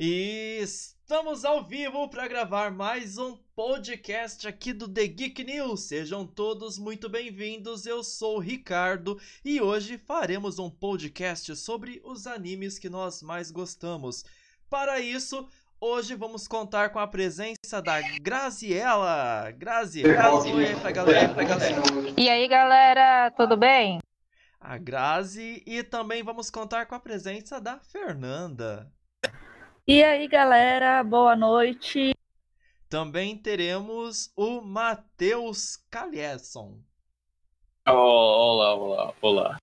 E estamos ao vivo para gravar mais um podcast aqui do The Geek News. Sejam todos muito bem-vindos. Eu sou o Ricardo e hoje faremos um podcast sobre os animes que nós mais gostamos. Para isso, hoje vamos contar com a presença da Graziella. Graziella, oi pra galera, pra galera. E aí, galera, tudo bem? A Grazi e também vamos contar com a presença da Fernanda. E aí, galera, boa noite. Também teremos o Matheus Caliesson. Olá, olá, olá.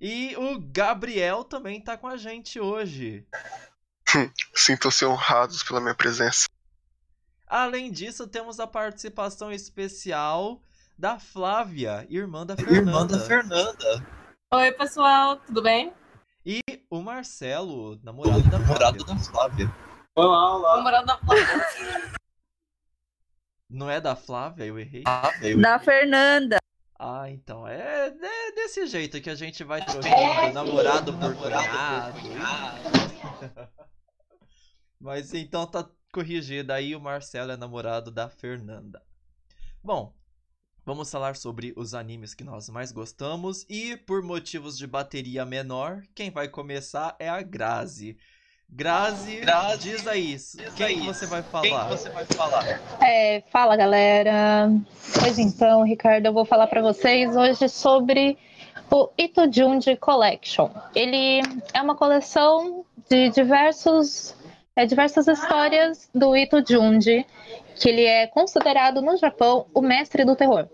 E o Gabriel também tá com a gente hoje. Sintam-se honrados pela minha presença. Além disso, temos a participação especial da Flávia, irmã da Fernanda. Irmã da Fernanda. Oi, pessoal, tudo bem? E o Marcelo, namorado da Flávia. Namorado da Flávia. Olá, olá. Namorado da Flávia. Não é da Flávia? Eu errei. Ah, veio. Da Fernanda. Ah, então é, é desse jeito que a gente vai trocando namorado por cunhado. Mas então tá corrigido aí, o Marcelo é namorado da Fernanda. Bom, vamos falar sobre os animes que nós mais gostamos e por motivos de bateria menor, quem vai começar é a Grazi. Grazi, Grazi, diz aí, diz quem aí, que você vai Quem falar? você vai falar? É, fala, galera. Pois então, Ricardo, eu vou falar para vocês hoje sobre o Ito Junji Collection. Ele é uma coleção de diversos, é, diversas histórias do Ito Junji, que ele é considerado no Japão o mestre do terror.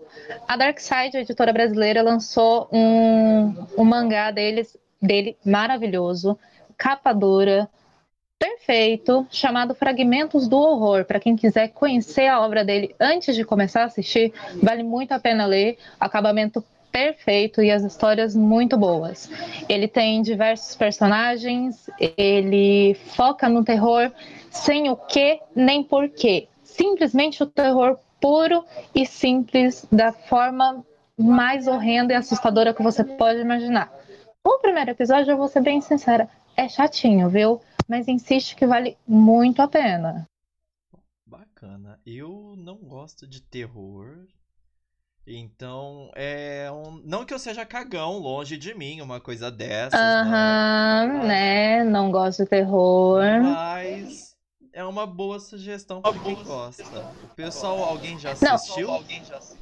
A Dark Side, a editora brasileira, lançou um, um mangá deles, dele maravilhoso, capa dura, perfeito, chamado Fragmentos do Horror. Para quem quiser conhecer a obra dele antes de começar a assistir, vale muito a pena ler. Acabamento perfeito e as histórias muito boas. Ele tem diversos personagens, ele foca no terror sem o que nem porquê. Simplesmente o terror puro e simples da forma mais horrenda e assustadora que você pode imaginar. O primeiro episódio, eu vou ser bem sincera, é chatinho, viu? Mas insiste que vale muito a pena. Bacana. Eu não gosto de terror. Então, é um... não que eu seja cagão, longe de mim, uma coisa dessas, Aham, né? Não gosto de terror. Mas é uma boa sugestão pra quem gosta. O pessoal, alguém já Não. assistiu? Alguém já assistiu?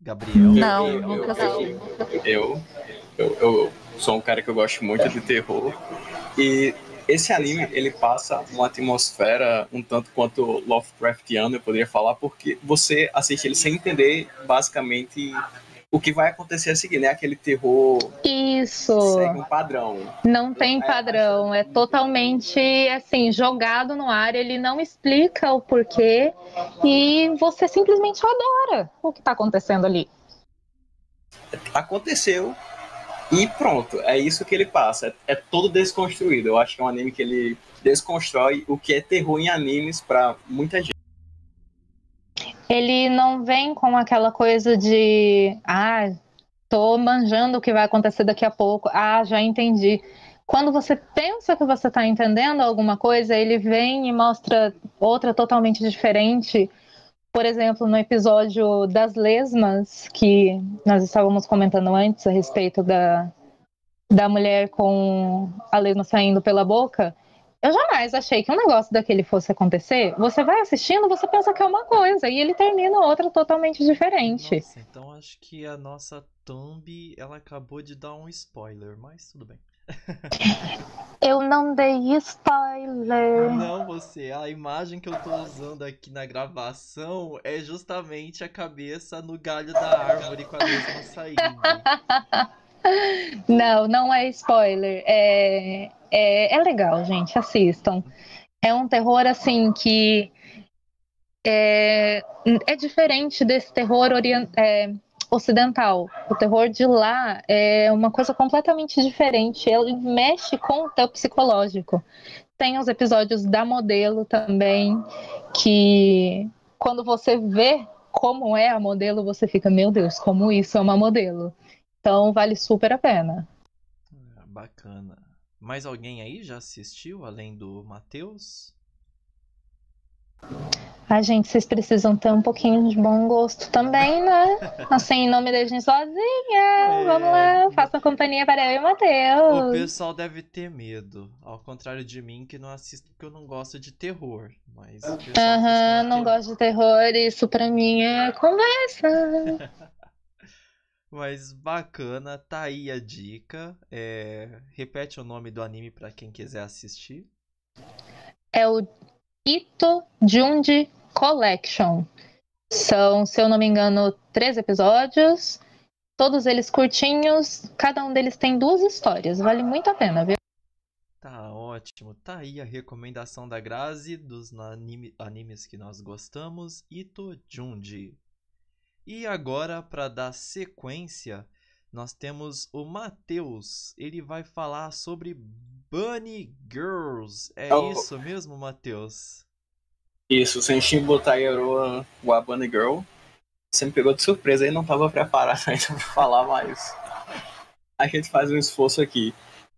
Gabriel? Não, eu, nunca eu, assisti. eu, eu, eu sou um cara que eu gosto muito de terror. E esse anime, ele passa uma atmosfera um tanto quanto Lovecraftiano, eu poderia falar, porque você assiste ele sem entender, basicamente, o que vai acontecer a seguir, né? Aquele terror Isso. segue um padrão. Não tem padrão, é totalmente assim, jogado no ar, ele não explica o porquê e você simplesmente adora o que tá acontecendo ali. aconteceu e pronto, é isso que ele passa. É, é todo desconstruído. Eu acho que é um anime que ele desconstrói o que é terror em animes pra muita gente. Ele não vem com aquela coisa de, ah, tô manjando o que vai acontecer daqui a pouco, ah, já entendi. Quando você pensa que você está entendendo alguma coisa, ele vem e mostra outra totalmente diferente. Por exemplo, no episódio das lesmas, que nós estávamos comentando antes a respeito da, da mulher com a lesma saindo pela boca, eu jamais achei que um negócio daquele fosse acontecer. Você vai assistindo, você pensa que é uma coisa, e ele termina outra totalmente diferente. Nossa, então acho que a nossa thumb, ela acabou de dar um spoiler, mas tudo bem. Eu não dei spoiler. Não, você, a imagem que eu tô usando aqui na gravação é justamente a cabeça no galho da árvore com a lesma saindo. Não, não é spoiler. É, é, é legal, gente. Assistam. É um terror assim que é, é diferente desse terror é, ocidental. O terror de lá é uma coisa completamente diferente. Ele mexe com o teu psicológico. Tem os episódios da modelo também, que quando você vê como é a modelo, você fica, meu Deus, como isso é uma modelo. Então vale super a pena. Ah, Bacana. Mais alguém aí já assistiu, além do Matheus? A gente, vocês precisam ter um pouquinho de bom gosto também, né? Assim, em nome da gente sozinha. É... Vamos lá, faça companhia para eu e o Matheus. O pessoal deve ter medo. Ao contrário de mim, que não assisto porque eu não gosto de terror. Mas. Aham, uhum, não gosto de terror. Isso pra mim é conversa. Mas bacana, tá aí a dica. É... Repete o nome do anime para quem quiser assistir. É o Ito Junji Collection. São, se eu não me engano, três episódios. Todos eles curtinhos. Cada um deles tem duas histórias. Vale muito a pena, viu? Tá ótimo. Tá aí a recomendação da Grazi dos anime, animes que nós gostamos. Ito Junji. E agora, para dar sequência, nós temos o Matheus. Ele vai falar sobre Bunny Girls. É oh. isso mesmo, Matheus? Isso, Senshin Botaiero wa Bunny Girl. Você me pegou de surpresa e não estava preparado ainda para falar, mas a gente faz um esforço aqui.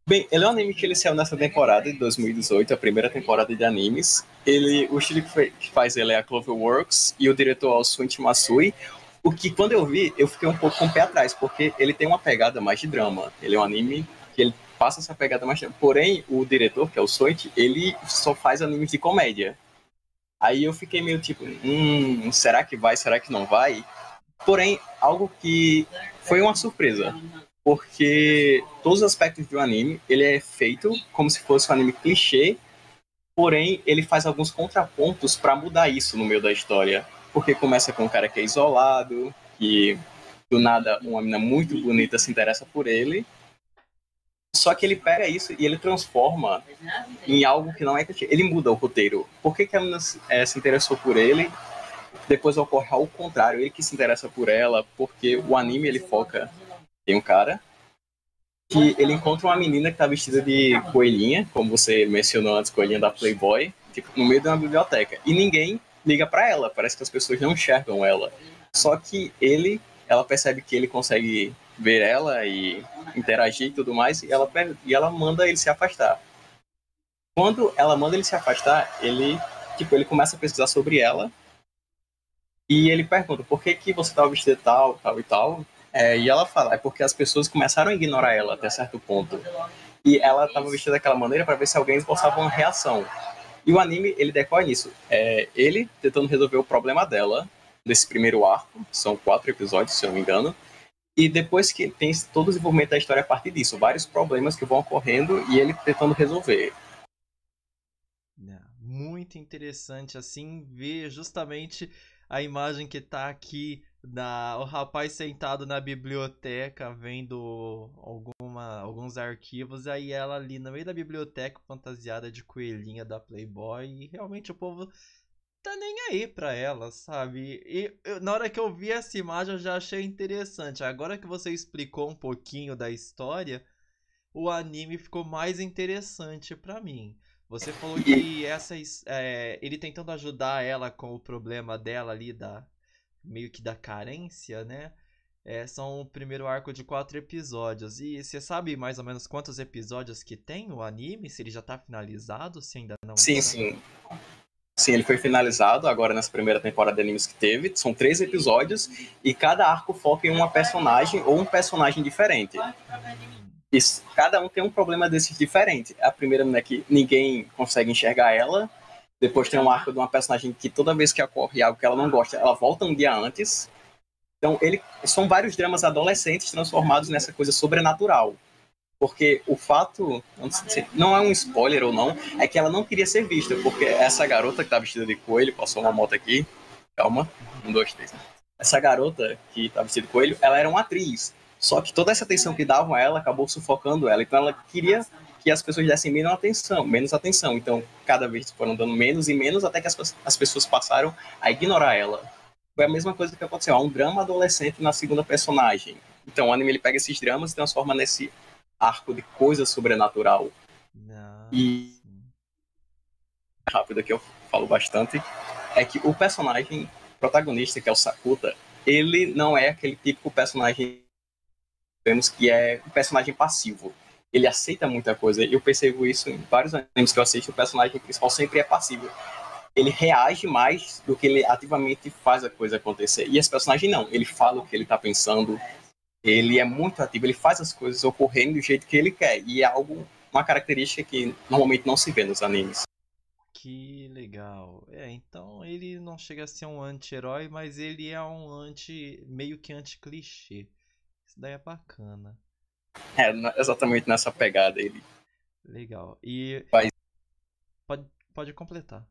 Bem, ele é um anime que ele saiu nessa temporada de 2018, a primeira temporada de animes. Ele, o estilo que faz ele é a Cloverworks e o diretor é o Swinch Masui. O que, quando eu vi, eu fiquei um pouco com o pé atrás, porque ele tem uma pegada mais de drama. Ele é um anime que ele passa essa pegada mais. Porém, o diretor, que é o Soit, ele só faz animes de comédia. Aí eu fiquei meio tipo, hum, será que vai, será que não vai? Porém, algo que foi uma surpresa. Porque todos os aspectos do anime, ele é feito como se fosse um anime clichê, porém ele faz alguns contrapontos para mudar isso no meio da história. Porque começa com um cara que é isolado, que do nada uma menina muito bonita se interessa por ele, só que ele pega isso e ele transforma em algo que não é Ele muda o roteiro. Por que, que a menina é, se interessou por ele? Depois ocorre ao contrário, ele que se interessa por ela, porque o anime ele foca em um cara que ele encontra uma menina que tá vestida de coelhinha, como você mencionou antes, coelhinha da Playboy, tipo, no meio de uma biblioteca. E ninguém liga para ela, parece que as pessoas não enxergam ela. Só que ele, ela percebe que ele consegue ver ela e interagir e tudo mais, e ela, e ela manda ele se afastar. Quando ela manda ele se afastar, ele, tipo, ele começa a pesquisar sobre ela, e ele pergunta, por que, que você tá vestida tal, tal e tal? É, e ela fala, é porque as pessoas começaram a ignorar ela até certo ponto. E ela estava vestida daquela maneira para ver se alguém esboçava uma reação. E o anime, ele decorre nisso. É ele tentando resolver o problema dela, desse primeiro arco, são quatro episódios, se eu não me engano, e depois que tem todo o desenvolvimento da história a partir disso, vários problemas que vão ocorrendo e ele tentando resolver. Muito interessante assim ver justamente a imagem que tá aqui da o rapaz sentado na biblioteca vendo alguma, alguns arquivos, aí ela ali no meio da biblioteca fantasiada de coelhinha da Playboy e realmente o povo tá nem aí pra ela, sabe? E eu, na hora que eu vi essa imagem eu já achei interessante. Agora que você explicou um pouquinho da história, o anime ficou mais interessante para mim. Você falou que essa é, ele tentando ajudar ela com o problema dela ali da meio que da carência, né? É, são o primeiro arco de quatro episódios. E você sabe mais ou menos quantos episódios que tem o anime? Se ele já tá finalizado, se ainda não. Sim, tá? sim. Sim, ele foi finalizado agora nessa primeira temporada de animes que teve. São três episódios e cada arco foca em uma personagem ou um personagem diferente. Isso, cada um tem um problema desses diferente. A primeira é que ninguém consegue enxergar ela. Depois tem um arco de uma personagem que toda vez que ocorre algo que ela não gosta, ela volta um dia antes. Então, ele são vários dramas adolescentes transformados nessa coisa sobrenatural. Porque o fato, não é um spoiler ou não, é que ela não queria ser vista, porque essa garota que tá vestida de coelho, passou uma moto aqui, calma, um, dois, três. Essa garota que tá vestida de coelho, ela era uma atriz. Só que toda essa atenção que davam a ela acabou sufocando ela. Então ela queria que as pessoas dessem menos atenção, menos atenção. Então, cada vez foram dando menos e menos até que as, as pessoas passaram a ignorar ela. Foi a mesma coisa que aconteceu. Há um drama adolescente na segunda personagem. Então, o anime ele pega esses dramas e transforma nesse arco de coisa sobrenatural. Não. E rápido que eu falo bastante é que o personagem protagonista, que é o Sakuta, ele não é aquele típico personagem vemos que é um personagem passivo. Ele aceita muita coisa. Eu percebo isso em vários animes que eu assisto, o personagem principal sempre é passivo. Ele reage mais do que ele ativamente faz a coisa acontecer. E esse personagem não, ele fala o que ele tá pensando, ele é muito ativo, ele faz as coisas ocorrendo do jeito que ele quer. E é algo, uma característica que normalmente não se vê nos animes. Que legal. É, então ele não chega a ser um anti-herói, mas ele é um anti. meio que anti-clichê. Isso daí é bacana. É, exatamente nessa pegada ele. Legal. E. Faz... Pode, pode completar.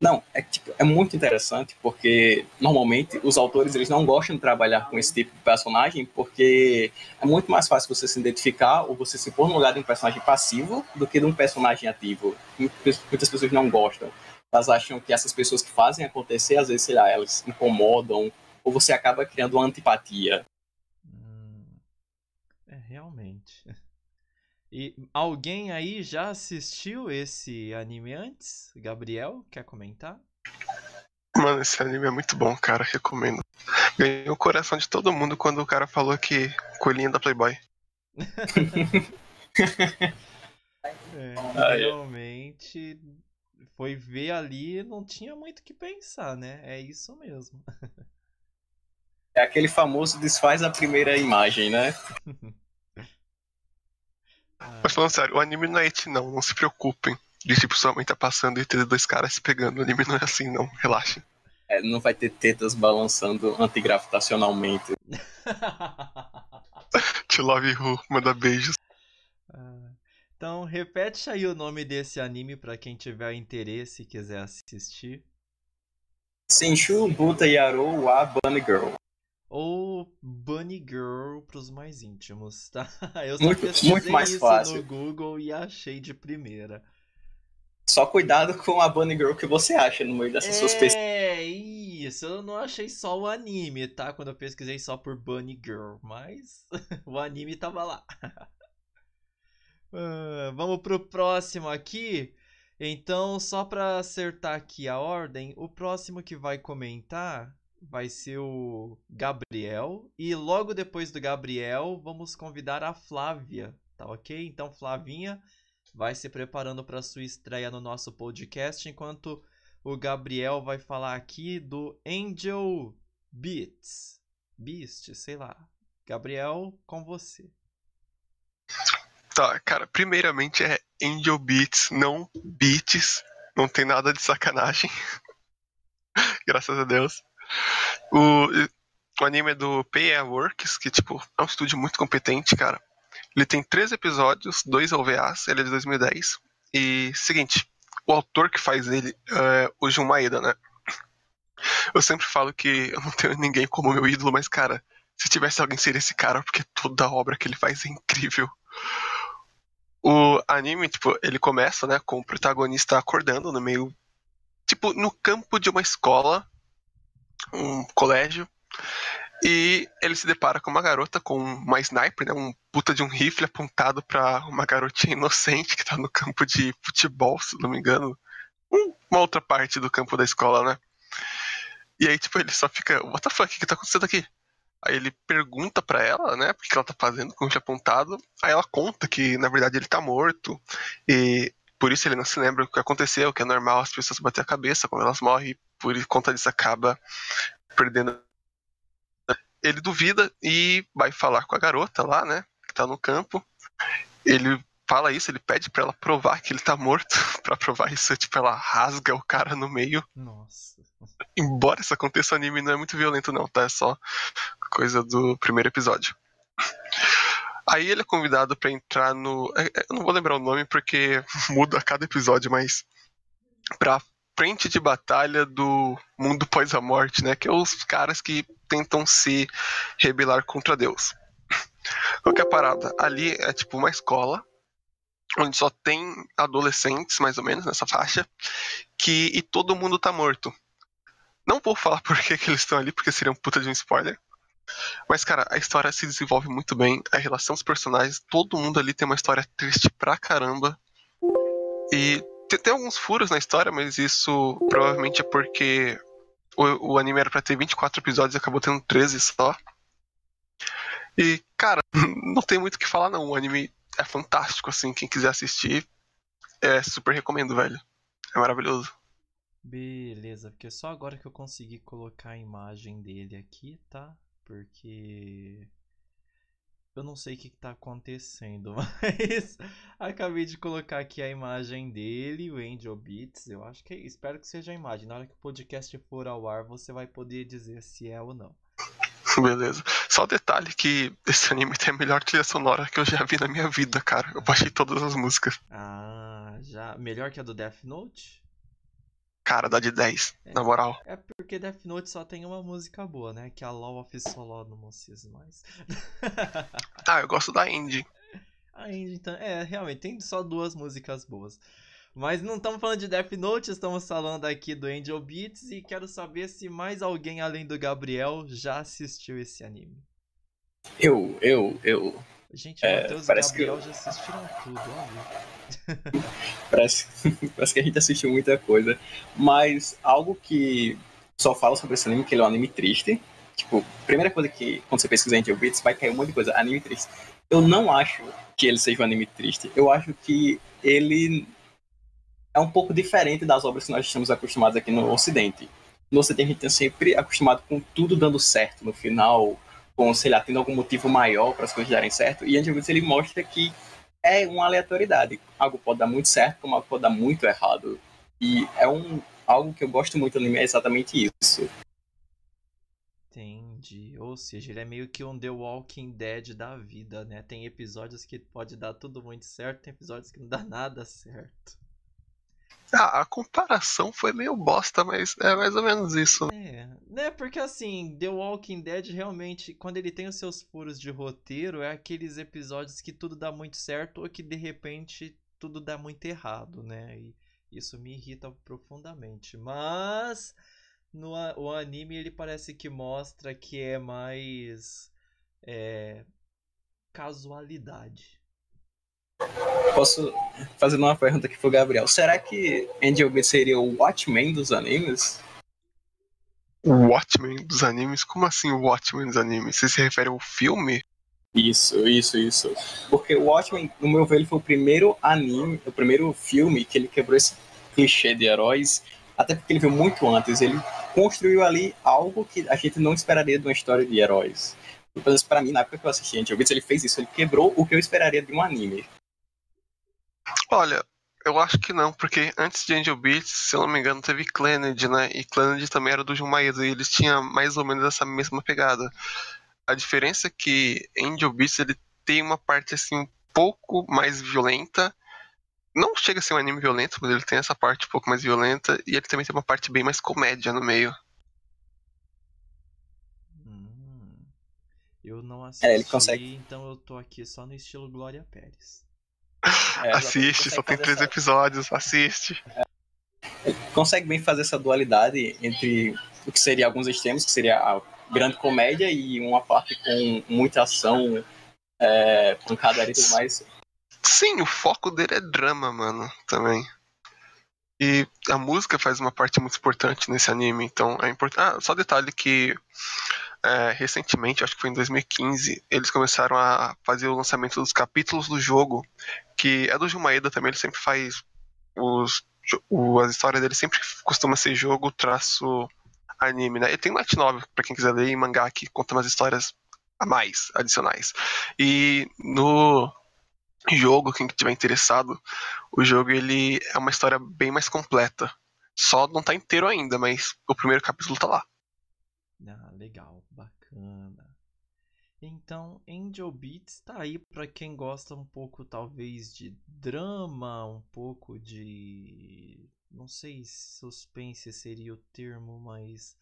Não, é, tipo, é muito interessante porque normalmente os autores eles não gostam de trabalhar com esse tipo de personagem porque é muito mais fácil você se identificar ou você se pôr no lugar de um personagem passivo do que de um personagem ativo. Muitas pessoas não gostam. Elas acham que essas pessoas que fazem acontecer, às vezes, sei lá, elas incomodam ou você acaba criando uma antipatia. É, realmente. E alguém aí já assistiu esse anime antes? Gabriel, quer comentar? Mano, esse anime é muito bom, cara. Recomendo. Ganhou o coração de todo mundo quando o cara falou que coelhinho da Playboy. é, realmente foi ver ali não tinha muito o que pensar, né? É isso mesmo. É aquele famoso desfaz a primeira imagem, né? Mas falando sério, o anime não é eti não, não se preocupem. De tipo, sua mãe tá passando e ter dois caras se pegando. O anime não é assim, não. Relaxem. É, não vai ter tetas balançando antigravitacionalmente. Te love who, manda beijos. Ah, então, repete aí o nome desse anime para quem tiver interesse e quiser assistir. Senshu Buta Yaro wa Bunny Girl ou Bunny Girl para os mais íntimos, tá? Eu só muito, muito mais isso fácil. no Google e achei de primeira. Só cuidado com a Bunny Girl que você acha no meio dessas é, suas pesquisas. É, isso. Eu não achei só o anime, tá? Quando eu pesquisei só por Bunny Girl, mas o anime tava lá. uh, vamos pro próximo aqui. Então, só para acertar aqui a ordem, o próximo que vai comentar vai ser o Gabriel. E logo depois do Gabriel, vamos convidar a Flávia, tá ok? Então, Flavinha vai se preparando para sua estreia no nosso podcast, enquanto o Gabriel vai falar aqui do Angel Beats. Beast, sei lá. Gabriel, com você. Tá, cara, primeiramente é Angel Beats, não Beats. Não tem nada de sacanagem. Graças a Deus. O, o anime é do Pay Works, que tipo, é um estúdio muito competente, cara. Ele tem três episódios, dois OVAs, ele é de 2010. E, seguinte, o autor que faz ele é o Jun Maeda, né? Eu sempre falo que eu não tenho ninguém como meu ídolo, mas, cara, se tivesse alguém seria esse cara, porque toda a obra que ele faz é incrível. O anime, tipo, ele começa, né, com o protagonista acordando no meio, tipo, no campo de uma escola, um colégio, e ele se depara com uma garota com uma sniper, né, um puta de um rifle apontado para uma garotinha inocente que tá no campo de futebol, se não me engano. Uma outra parte do campo da escola, né? E aí, tipo, ele só fica, what the fuck, o que tá acontecendo aqui? Aí ele pergunta para ela, né, o que ela tá fazendo com o rifle apontado. Aí ela conta que, na verdade, ele tá morto. E por isso ele não se lembra o que aconteceu, que é normal as pessoas bater a cabeça quando elas morrem, por conta disso acaba perdendo. Ele duvida e vai falar com a garota lá, né, que tá no campo. Ele fala isso, ele pede para ela provar que ele tá morto. para provar isso, tipo, ela rasga o cara no meio. Nossa. Embora isso aconteça, o anime não é muito violento, não, tá? É só coisa do primeiro episódio. Aí ele é convidado para entrar no. É, é, eu não vou lembrar o nome porque muda a cada episódio, mas. Pra frente de batalha do mundo pós a morte, né? Que é os caras que tentam se rebelar contra Deus. Qual que é a parada? Ali é tipo uma escola onde só tem adolescentes, mais ou menos, nessa faixa, que e todo mundo tá morto. Não vou falar por que, que eles estão ali, porque seria um puta de um spoiler. Mas, cara, a história se desenvolve muito bem, a relação dos personagens, todo mundo ali tem uma história triste pra caramba. E tem, tem alguns furos na história, mas isso provavelmente é porque o, o anime era pra ter 24 episódios e acabou tendo 13 só. E, cara, não tem muito o que falar não. O anime é fantástico, assim. Quem quiser assistir, é super recomendo, velho. É maravilhoso. Beleza, porque só agora que eu consegui colocar a imagem dele aqui, tá? Porque eu não sei o que, que tá acontecendo, mas acabei de colocar aqui a imagem dele, o Angel Beats. Eu acho que espero que seja a imagem. Na hora que o podcast for ao ar, você vai poder dizer se é ou não. Beleza. Só detalhe que esse anime tem a melhor trilha sonora que eu já vi na minha vida, cara. Eu baixei todas as músicas. Ah, já. Melhor que a do Death Note? Cara, dá de 10, É. na moral. É porque Death Note só tem uma música boa, né? Que é a Law of Solomons mais. Ah, eu gosto da Indie. A Indie, então, é, realmente, tem só duas músicas boas. Mas não estamos falando de Death Note, estamos falando aqui do Angel Beats e quero saber se mais alguém além do Gabriel já assistiu esse anime. Eu, eu, eu. Gente, É, Matheus e parece que Gabriel já assistiram tudo, olha. Parece, parece que a gente assistiu muita coisa. Mas algo que só fala sobre esse anime, que ele é um anime triste. Tipo, primeira coisa que, quando você pesquisa Angel Beats, vai cair um monte de coisa. Anime triste. Eu não acho que ele seja um anime triste. Eu acho que ele é um pouco diferente das obras que nós estamos acostumados aqui no Ocidente. No Ocidente a gente é sempre acostumado com tudo dando certo no final, com, sei lá, tendo algum motivo maior para as coisas darem certo. E Angel Beats ele mostra que é uma aleatoriedade. Algo pode dar muito certo, como algo pode dar muito errado. E é um algo que eu gosto muito do anime, é exatamente isso. Entendi. Ou seja, ele é meio que um The Walking Dead da vida, né? Tem episódios que pode dar tudo muito certo, tem episódios que não dá nada certo. Ah, a comparação foi meio bosta, mas é mais ou menos isso. É, né? Porque assim, The Walking Dead realmente, quando ele tem os seus furos de roteiro, é aqueles episódios que tudo dá muito certo ou que de repente tudo dá muito errado, né? E isso me irrita profundamente. Mas no o anime ele parece que mostra que é mais é, casualidade. Posso fazer uma pergunta aqui pro Gabriel. Será que Angel Beats seria o Watchmen dos animes? O Watchmen dos animes? Como assim o Watchmen dos animes? Você se refere ao filme? Isso, isso, isso. Porque o Watchmen, no meu ver, ele foi o primeiro anime, o primeiro filme que ele quebrou esse clichê de heróis, até porque ele veio muito antes. Ele construiu ali algo que a gente não esperaria de uma história de heróis. Pelo menos pra mim, na época que eu assisti Angel Beats, ele fez isso. Ele quebrou o que eu esperaria de um anime. Olha, eu acho que não, porque antes de Angel Beats, se eu não me engano, teve Clannad, né? E Clannad também era do Jumaeda, e eles tinham mais ou menos essa mesma pegada. A diferença é que Angel Beats, ele tem uma parte, assim, um pouco mais violenta. Não chega a ser um anime violento, mas ele tem essa parte um pouco mais violenta, e ele também tem uma parte bem mais comédia no meio. Hum, eu não assisti, É, ele consegue. então eu tô aqui só no estilo Glória Pérez. É, Assiste, só tem três essa- episódios, assiste. consegue bem fazer essa dualidade entre o que seria alguns extremos, que seria a grande comédia e uma parte com muita ação, é, pancadaria e tudo mais. Sim, o foco dele é drama, mano, também. E a música faz uma parte muito importante nesse anime, então é importante. Ah, só detalhe que é, recentemente, acho que foi em 2015, eles começaram a fazer o lançamento dos capítulos do jogo, que é do Jumaeda também, ele sempre faz os, o, as histórias dele sempre costuma ser jogo traço anime, né? Ele tem light novel, pra quem quiser ler, e mangá que conta umas histórias a mais, adicionais. E no jogo, quem tiver interessado, o jogo ele é uma história bem mais completa. Só não tá inteiro ainda, mas o primeiro capítulo tá lá. Ah, legal, bacana. Então, Angel Beats tá aí pra quem gosta um pouco, talvez, de drama, um pouco de. Não sei se suspense seria o termo, mas.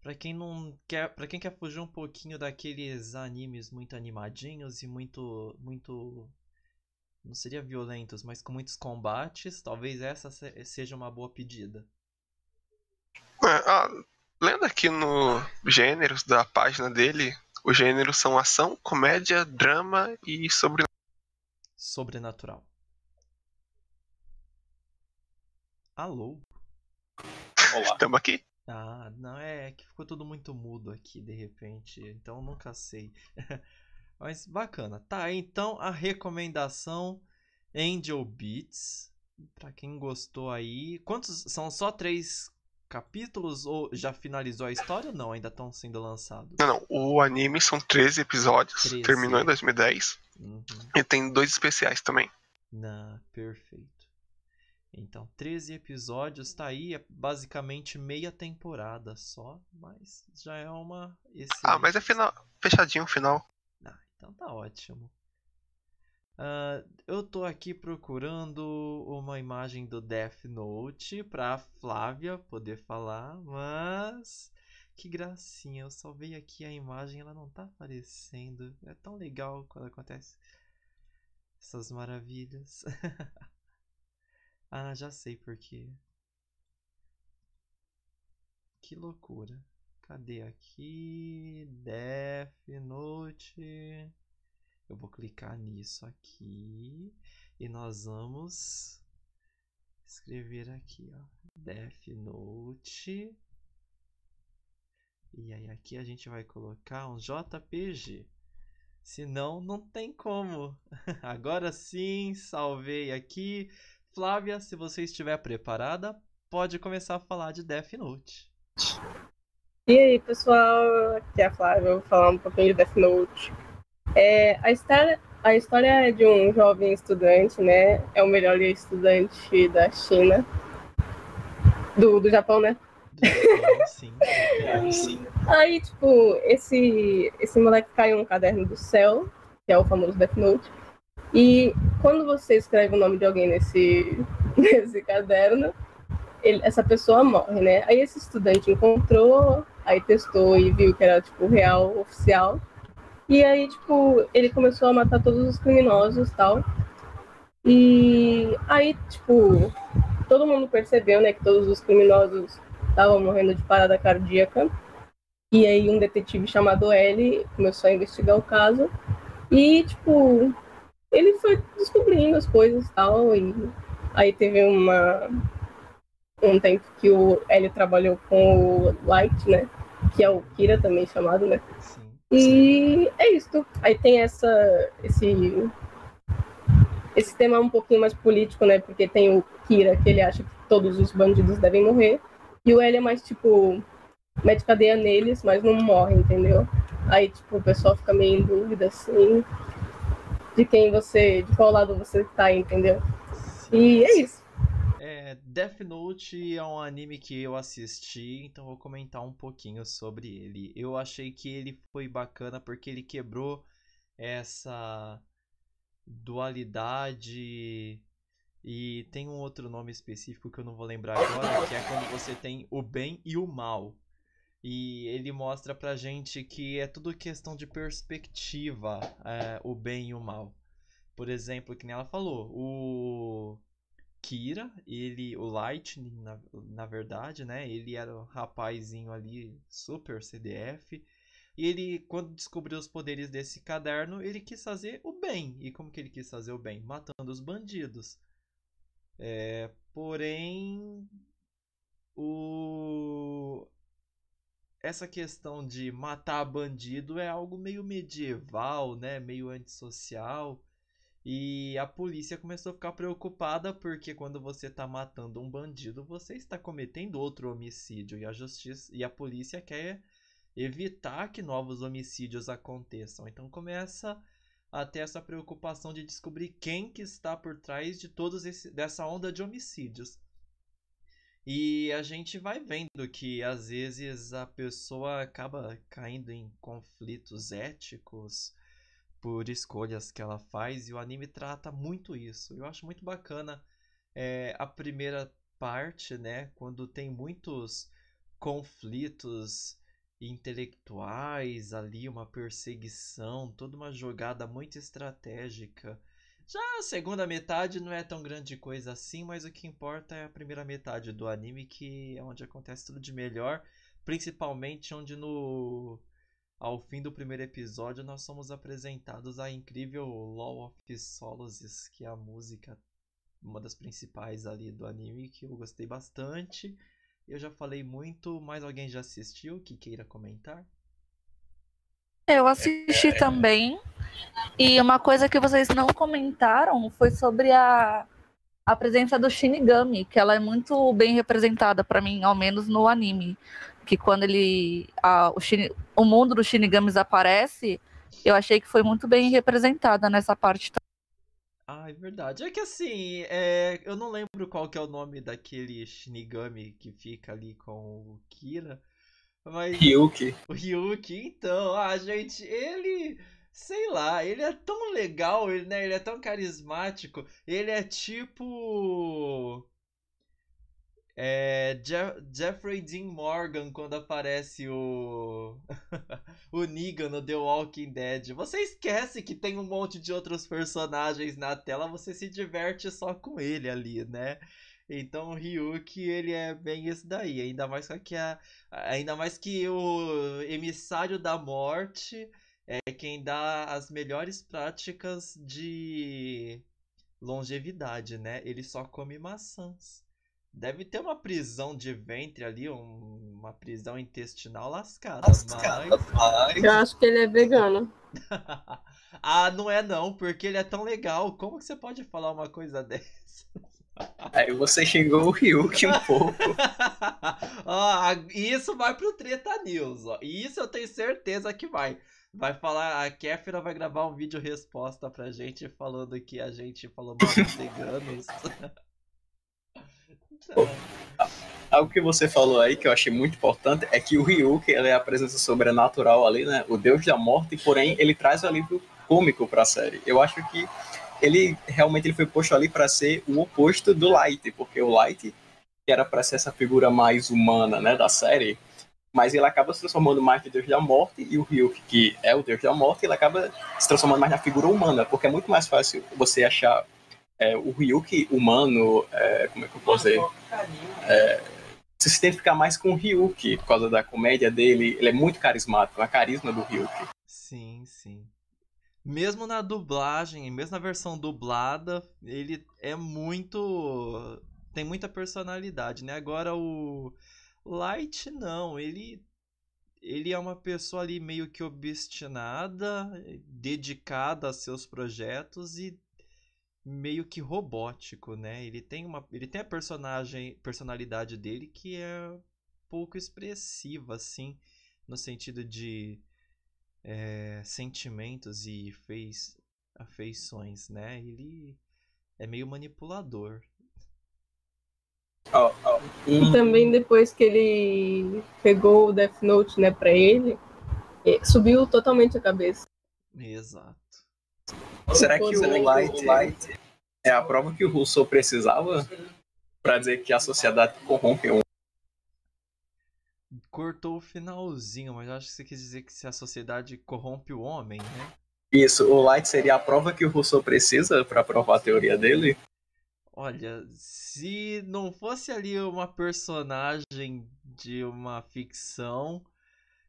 Pra quem não quer. para quem quer fugir um pouquinho daqueles animes muito animadinhos e muito. muito. Não seria violentos, mas com muitos combates, talvez essa se- seja uma boa pedida. É, ah, lendo aqui no gêneros da página dele, os gêneros são ação, comédia, drama e sobre. Sobrenatural. Alô? Olá. Estamos aqui. Ah, não, é que ficou tudo muito mudo aqui de repente, então nunca sei. Mas bacana. Tá, então a recomendação Angel Beats. Pra quem gostou aí. Quantos. São só três capítulos ou já finalizou a história ou não? Ainda estão sendo lançados? Não, não. O anime são 13 episódios. 13. Terminou em 2010. Uhum. E tem dois especiais também. Na, perfeito. Então, 13 episódios, tá aí, é basicamente meia temporada só, mas já é uma excelente... Ah, mas é final. Fechadinho o final. Ah, então tá ótimo. Ah, eu tô aqui procurando uma imagem do Death Note pra Flávia poder falar, mas que gracinha, eu só veio aqui a imagem, ela não tá aparecendo. É tão legal quando acontece essas maravilhas. ah, já sei por quê. Que loucura. Cadê aqui? Death Note. Eu vou clicar nisso aqui e nós vamos escrever aqui, ó, Death Note. E aí aqui a gente vai colocar um JPG. Senão não tem como. Agora sim, salvei aqui. Flávia, se você estiver preparada, pode começar a falar de Death Note. E aí, pessoal, aqui é a Flávia, eu vou falar um pouquinho de Death Note. É, a, história, a história é de um jovem estudante, né? É o melhor estudante da China. Do, do Japão, né? Japão, sim. Sim. Aí, tipo, esse, esse moleque caiu um caderno do céu, que é o famoso Death Note. E quando você escreve o nome de alguém nesse, nesse caderno, ele- essa pessoa morre, né? Aí esse estudante encontrou, aí testou e viu que era, tipo, real, oficial. E aí, tipo, ele começou a matar todos os criminosos tal. E aí, tipo, todo mundo percebeu, né, que todos os criminosos estavam morrendo de parada cardíaca. E aí um detetive chamado L começou a investigar o caso. E, tipo, ele foi descobrindo as coisas e tal. E aí teve uma um tempo que o L trabalhou com o Light, né? Que é o Kira também chamado, né? Sim. E é isso. Aí tem essa esse esse tema um pouquinho mais político, né? Porque tem o Kira que ele acha que todos os bandidos devem morrer e o L é mais tipo mete cadeia neles, mas não morre, entendeu? Aí tipo o pessoal fica meio em dúvida assim de quem você, de qual lado você tá, entendeu? E é isso. É, Death Note é um anime que eu assisti, então vou comentar um pouquinho sobre ele. Eu achei que ele foi bacana porque ele quebrou essa dualidade e tem um outro nome específico que eu não vou lembrar agora, que é quando você tem o bem e o mal. E ele mostra pra gente que é tudo questão de perspectiva, é, o bem e o mal. Por exemplo, que nem ela falou, o Kira, ele, o Lightning, na, na verdade, né? Ele era um rapazinho ali, super CDF. E ele, quando descobriu os poderes desse caderno, ele quis fazer o bem. E como que ele quis fazer o bem? Matando os bandidos. É, porém, o... essa questão de matar bandido é algo meio medieval, né? Meio antissocial. E a polícia começou a ficar preocupada porque quando você está matando um bandido, você está cometendo outro homicídio e a justiça e a polícia quer evitar que novos homicídios aconteçam. Então começa a ter essa preocupação de descobrir quem que está por trás de todos esse, dessa onda de homicídios. E a gente vai vendo que às vezes a pessoa acaba caindo em conflitos éticos por escolhas que ela faz e o anime trata muito isso. Eu acho muito bacana é, a primeira parte, né, quando tem muitos conflitos intelectuais ali, uma perseguição, toda uma jogada muito estratégica. Já a segunda metade não é tão grande coisa assim, mas o que importa é a primeira metade do anime, que é onde acontece tudo de melhor, principalmente onde no ao fim do primeiro episódio nós somos apresentados a incrível Law of Solaces, que é a música uma das principais ali do anime que eu gostei bastante. Eu já falei muito, mas alguém já assistiu que queira comentar? Eu assisti também. E uma coisa que vocês não comentaram foi sobre a, a presença do Shinigami, que ela é muito bem representada para mim, ao menos no anime. Que quando ele. A, o, Shin, o mundo dos Shinigamis aparece, eu achei que foi muito bem representada nessa parte ah, é verdade. É que assim, é... eu não lembro qual que é o nome daquele Shinigami que fica ali com o Kira. Mas... Ryuki. O Ryuki, então, ah, gente, ele. Sei lá, ele é tão legal, ele, né? Ele é tão carismático. Ele é tipo. É, Jeffrey Dean Morgan quando aparece o o Negan no The Walking Dead. Você esquece que tem um monte de outros personagens na tela, você se diverte só com ele ali, né? Então o Ryuki, ele é bem esse daí, ainda mais que a, ainda mais que o emissário da morte é quem dá as melhores práticas de longevidade, né? Ele só come maçãs. Deve ter uma prisão de ventre ali, um, uma prisão intestinal lascada. lascada mas... mas... Eu acho que ele é vegano. ah, não é não, porque ele é tão legal. Como que você pode falar uma coisa dessa? Aí você xingou o Ryuk um pouco. ó, isso vai pro Treta News, ó. Isso eu tenho certeza que vai. Vai falar, a Kéfera vai gravar um vídeo resposta pra gente falando que a gente falou mal dos veganos. Algo que você falou aí que eu achei muito importante é que o Ryuk ele é a presença sobrenatural ali, né? O deus da morte, porém ele traz o alívio cômico para a série. Eu acho que ele realmente ele foi posto ali para ser o oposto do Light, porque o Light era para ser essa figura mais humana, né, da série, mas ele acaba se transformando mais no deus da morte e o Ryuk, que é o deus da morte, ele acaba se transformando mais na figura humana, porque é muito mais fácil você achar é, o Ryuk humano, é, como é que eu posso dizer? É, você se identificar mais com o Ryuk por causa da comédia dele. Ele é muito carismático, a carisma do Ryuk. Sim, sim. Mesmo na dublagem, mesmo na versão dublada, ele é muito. tem muita personalidade, né? Agora o Light não, ele ele é uma pessoa ali meio que obstinada, dedicada a seus projetos e meio que robótico, né? Ele tem uma ele tem a personagem personalidade dele que é pouco expressiva assim, no sentido de é, sentimentos e fez afeições, né? Ele é meio manipulador. Oh, oh. E também depois que ele pegou o Death Note, né, para ele, subiu totalmente a cabeça. Exato. Será que o Light, Light é a prova que o Rousseau precisava para dizer que a sociedade corrompe um? Cortou o finalzinho, mas acho que você quis dizer que se a sociedade corrompe o homem, né? Isso, o Light seria a prova que o Rousseau precisa para provar a teoria dele? Olha, se não fosse ali uma personagem de uma ficção,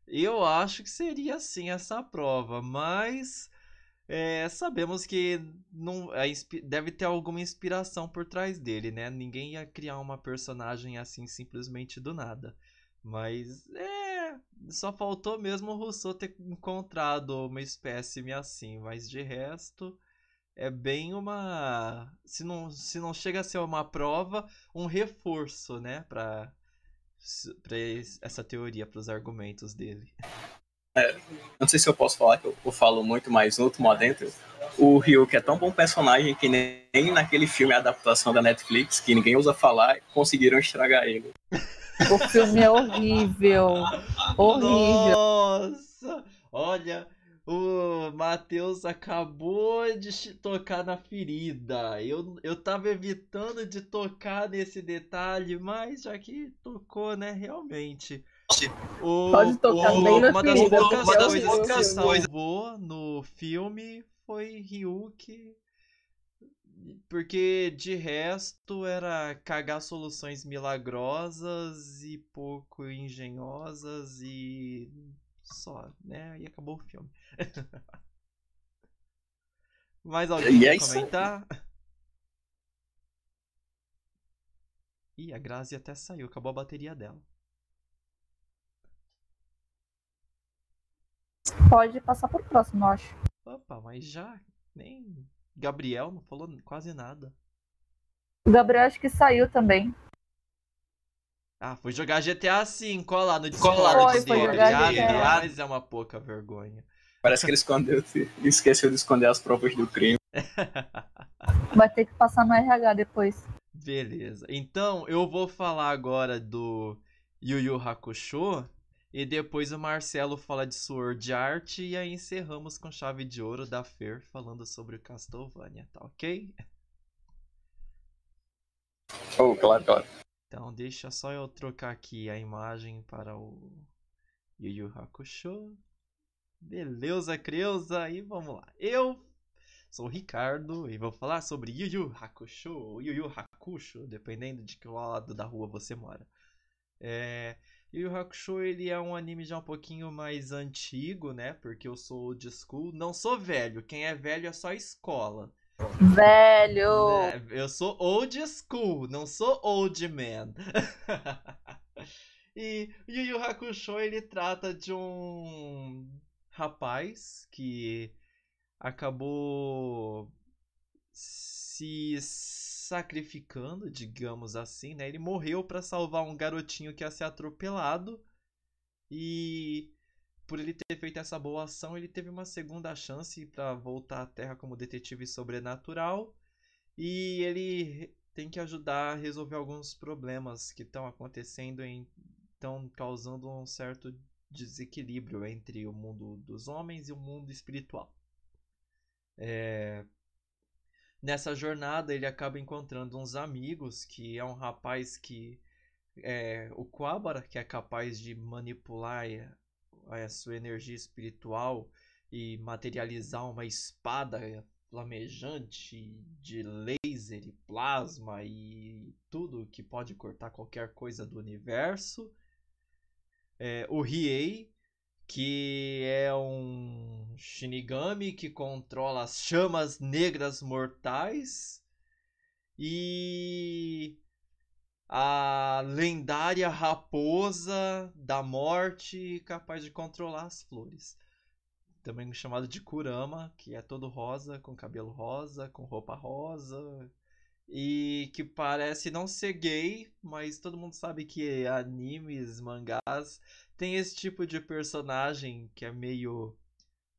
eu acho que seria sim essa prova, mas é, sabemos que não, deve ter alguma inspiração por trás dele, né? Ninguém ia criar uma personagem assim simplesmente do nada. Mas é. Só faltou mesmo o Rousseau ter encontrado uma espécime assim. Mas de resto, é bem uma. Se não, se não chega a ser uma prova, um reforço, né? Pra essa teoria, para os argumentos dele. É, não sei se eu posso falar, que eu, eu falo muito, mas no último adentro, o Ryuk é tão bom personagem que nem naquele filme a adaptação da Netflix, que ninguém usa falar, conseguiram estragar ele. O filme é horrível. Horrível. Nossa! Olha, o Matheus acabou de tocar na ferida. Eu, eu tava evitando de tocar nesse detalhe, mas já que tocou, né, realmente. O, Pode tocar o, bem na uma das poucas coisas que salvou no filme foi Ryuk. Porque de resto era cagar soluções milagrosas e pouco engenhosas e só, né? E acabou o filme. Mais alguém quer comentar? Ih, a Grazi até saiu, acabou a bateria dela. Pode passar pro próximo, eu acho. Opa, mas já nem Gabriel não falou quase nada. O Gabriel acho que saiu também. Ah, foi jogar GTA V, olha lá no Cola lá no Discord. foi jogar Ah, GTA. Mas é uma pouca vergonha. Parece que ele escondeu, esqueceu de esconder as provas do crime. Vai ter que passar no RH depois. Beleza. Então, eu vou falar agora do Yu Yu Hakusho e depois o Marcelo fala de Sword Art e aí encerramos com chave de ouro da Fer falando sobre o Castlevania, tá ok? Oh, claro, claro. Então, deixa só eu trocar aqui a imagem para o Yu Yu Hakusho. Beleza, Creuza? E vamos lá. Eu sou o Ricardo e vou falar sobre Yu Yu Hakusho ou Yu Yu Hakusho, dependendo de que lado da rua você mora. É, Yu Yu Hakusho ele é um anime já um pouquinho mais antigo, né? Porque eu sou old school. Não sou velho, quem é velho é só escola. Velho! Né, Eu sou old school, não sou old man. e Yu Yu Hakusho ele trata de um rapaz que acabou se sacrificando, digamos assim, né? Ele morreu para salvar um garotinho que ia ser atropelado e por ele ter feito essa boa ação, ele teve uma segunda chance para voltar à Terra como detetive sobrenatural e ele tem que ajudar a resolver alguns problemas que estão acontecendo e estão causando um certo desequilíbrio entre o mundo dos homens e o mundo espiritual. É, Nessa jornada ele acaba encontrando uns amigos, que é um rapaz que é o Quabara, que é capaz de manipular a sua energia espiritual e materializar uma espada flamejante de laser e plasma e tudo que pode cortar qualquer coisa do universo. É, o Riei, que é um Shinigami que controla as chamas negras mortais. E a lendária raposa da morte capaz de controlar as flores. Também chamado de Kurama, que é todo rosa, com cabelo rosa, com roupa rosa. E que parece não ser gay, mas todo mundo sabe que animes, mangás tem esse tipo de personagem que é meio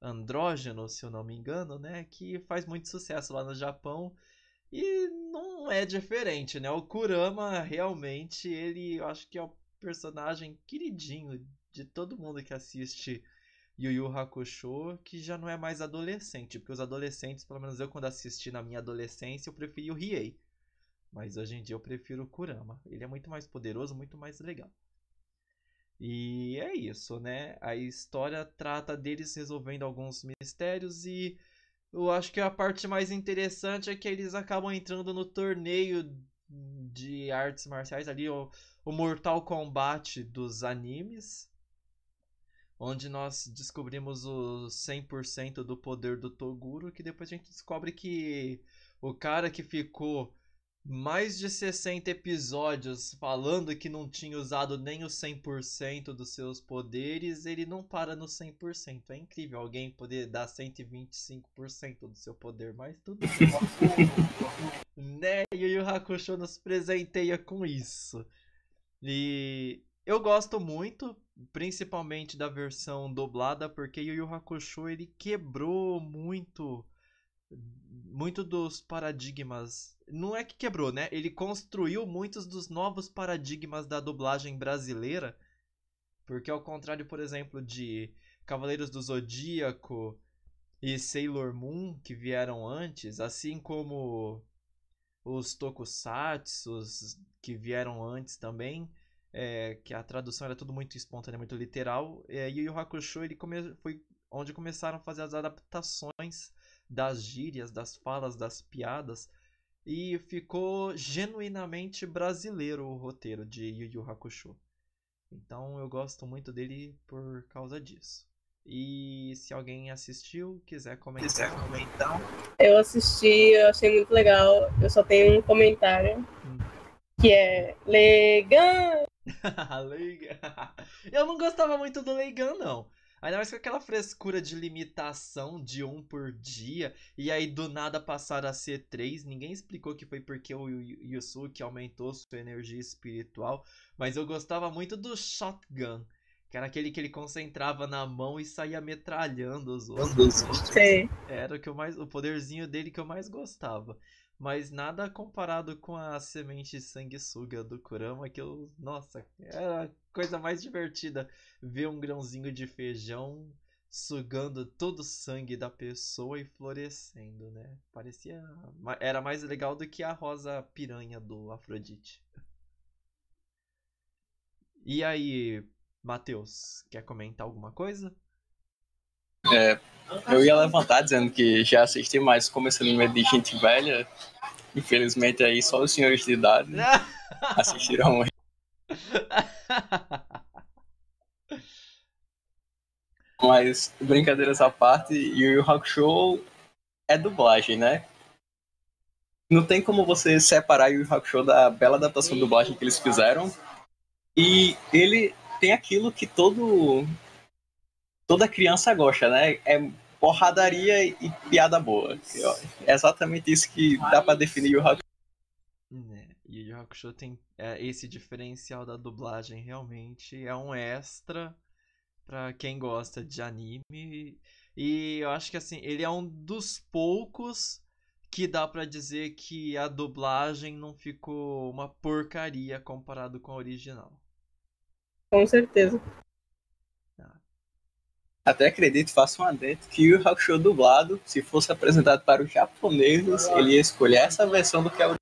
andrógeno, se eu não me engano, né? Que faz muito sucesso lá no Japão. E não é diferente, né? O Kurama realmente, ele eu acho que é o personagem queridinho de todo mundo que assiste Yu Yu Hakusho, que já não é mais adolescente, porque os adolescentes, pelo menos eu quando assisti na minha adolescência, eu preferi o Riei. Mas hoje em dia eu prefiro o Kurama. Ele é muito mais poderoso, muito mais legal. E é isso, né? A história trata deles resolvendo alguns mistérios e eu acho que a parte mais interessante é que eles acabam entrando no torneio de artes marciais ali, o, o Mortal Kombat dos animes, onde nós descobrimos o 100% do poder do Toguro, que depois a gente descobre que o cara que ficou mais de 60 episódios falando que não tinha usado nem o 100% dos seus poderes, ele não para no 100%. É incrível alguém poder dar 125% do seu poder, mas tudo né? E o Yu Hakusho nos presenteia com isso. E eu gosto muito, principalmente da versão dublada, porque Yu Yu Hakusho ele quebrou muito muito dos paradigmas. Não é que quebrou, né? Ele construiu muitos dos novos paradigmas da dublagem brasileira. Porque ao contrário, por exemplo, de Cavaleiros do Zodíaco e Sailor Moon, que vieram antes, assim como os Tokusatsus, que vieram antes também, é, que a tradução era tudo muito espontânea, muito literal, é, Yu Yu Hakusho ele come... foi onde começaram a fazer as adaptações das gírias, das falas, das piadas. E ficou genuinamente brasileiro o roteiro de Yu Yu Hakusho. Então eu gosto muito dele por causa disso. E se alguém assistiu, quiser comentar. Quiser comentar. Eu assisti, eu achei muito legal. Eu só tenho um comentário. Hum. Que é Legan. Eu não gostava muito do Leigan, não. Ainda mais com aquela frescura de limitação de um por dia, e aí do nada passaram a ser três. Ninguém explicou que foi porque o Yusuke aumentou sua energia espiritual, mas eu gostava muito do Shotgun, que era aquele que ele concentrava na mão e saía metralhando os outros. Sim. Era o que eu mais, o poderzinho dele que eu mais gostava. Mas nada comparado com a semente sanguessuga do Kurama, que eu. Nossa, era a coisa mais divertida ver um grãozinho de feijão sugando todo o sangue da pessoa e florescendo, né? Parecia. Era mais legal do que a rosa piranha do Afrodite. E aí, Matheus, quer comentar alguma coisa? É, eu ia levantar dizendo que já assisti, mas começando no meio de gente velha, infelizmente aí só os senhores de idade assistiram. mas, brincadeiras à parte, Yu Yu Hakusho é dublagem, né? Não tem como você separar Yu Yu Hakusho da bela adaptação de dublagem que eles fizeram. E ele tem aquilo que todo toda criança gosta, né? É porradaria e piada boa. É exatamente isso que dá para definir o Hakusho. É, e o Hakusho tem é, esse diferencial da dublagem realmente é um extra para quem gosta de anime e eu acho que assim ele é um dos poucos que dá para dizer que a dublagem não ficou uma porcaria comparado com a original. Com certeza. Até acredito, faço um adendo, que o Hakusho dublado, se fosse apresentado para os japoneses, ele ia escolher essa versão do que é o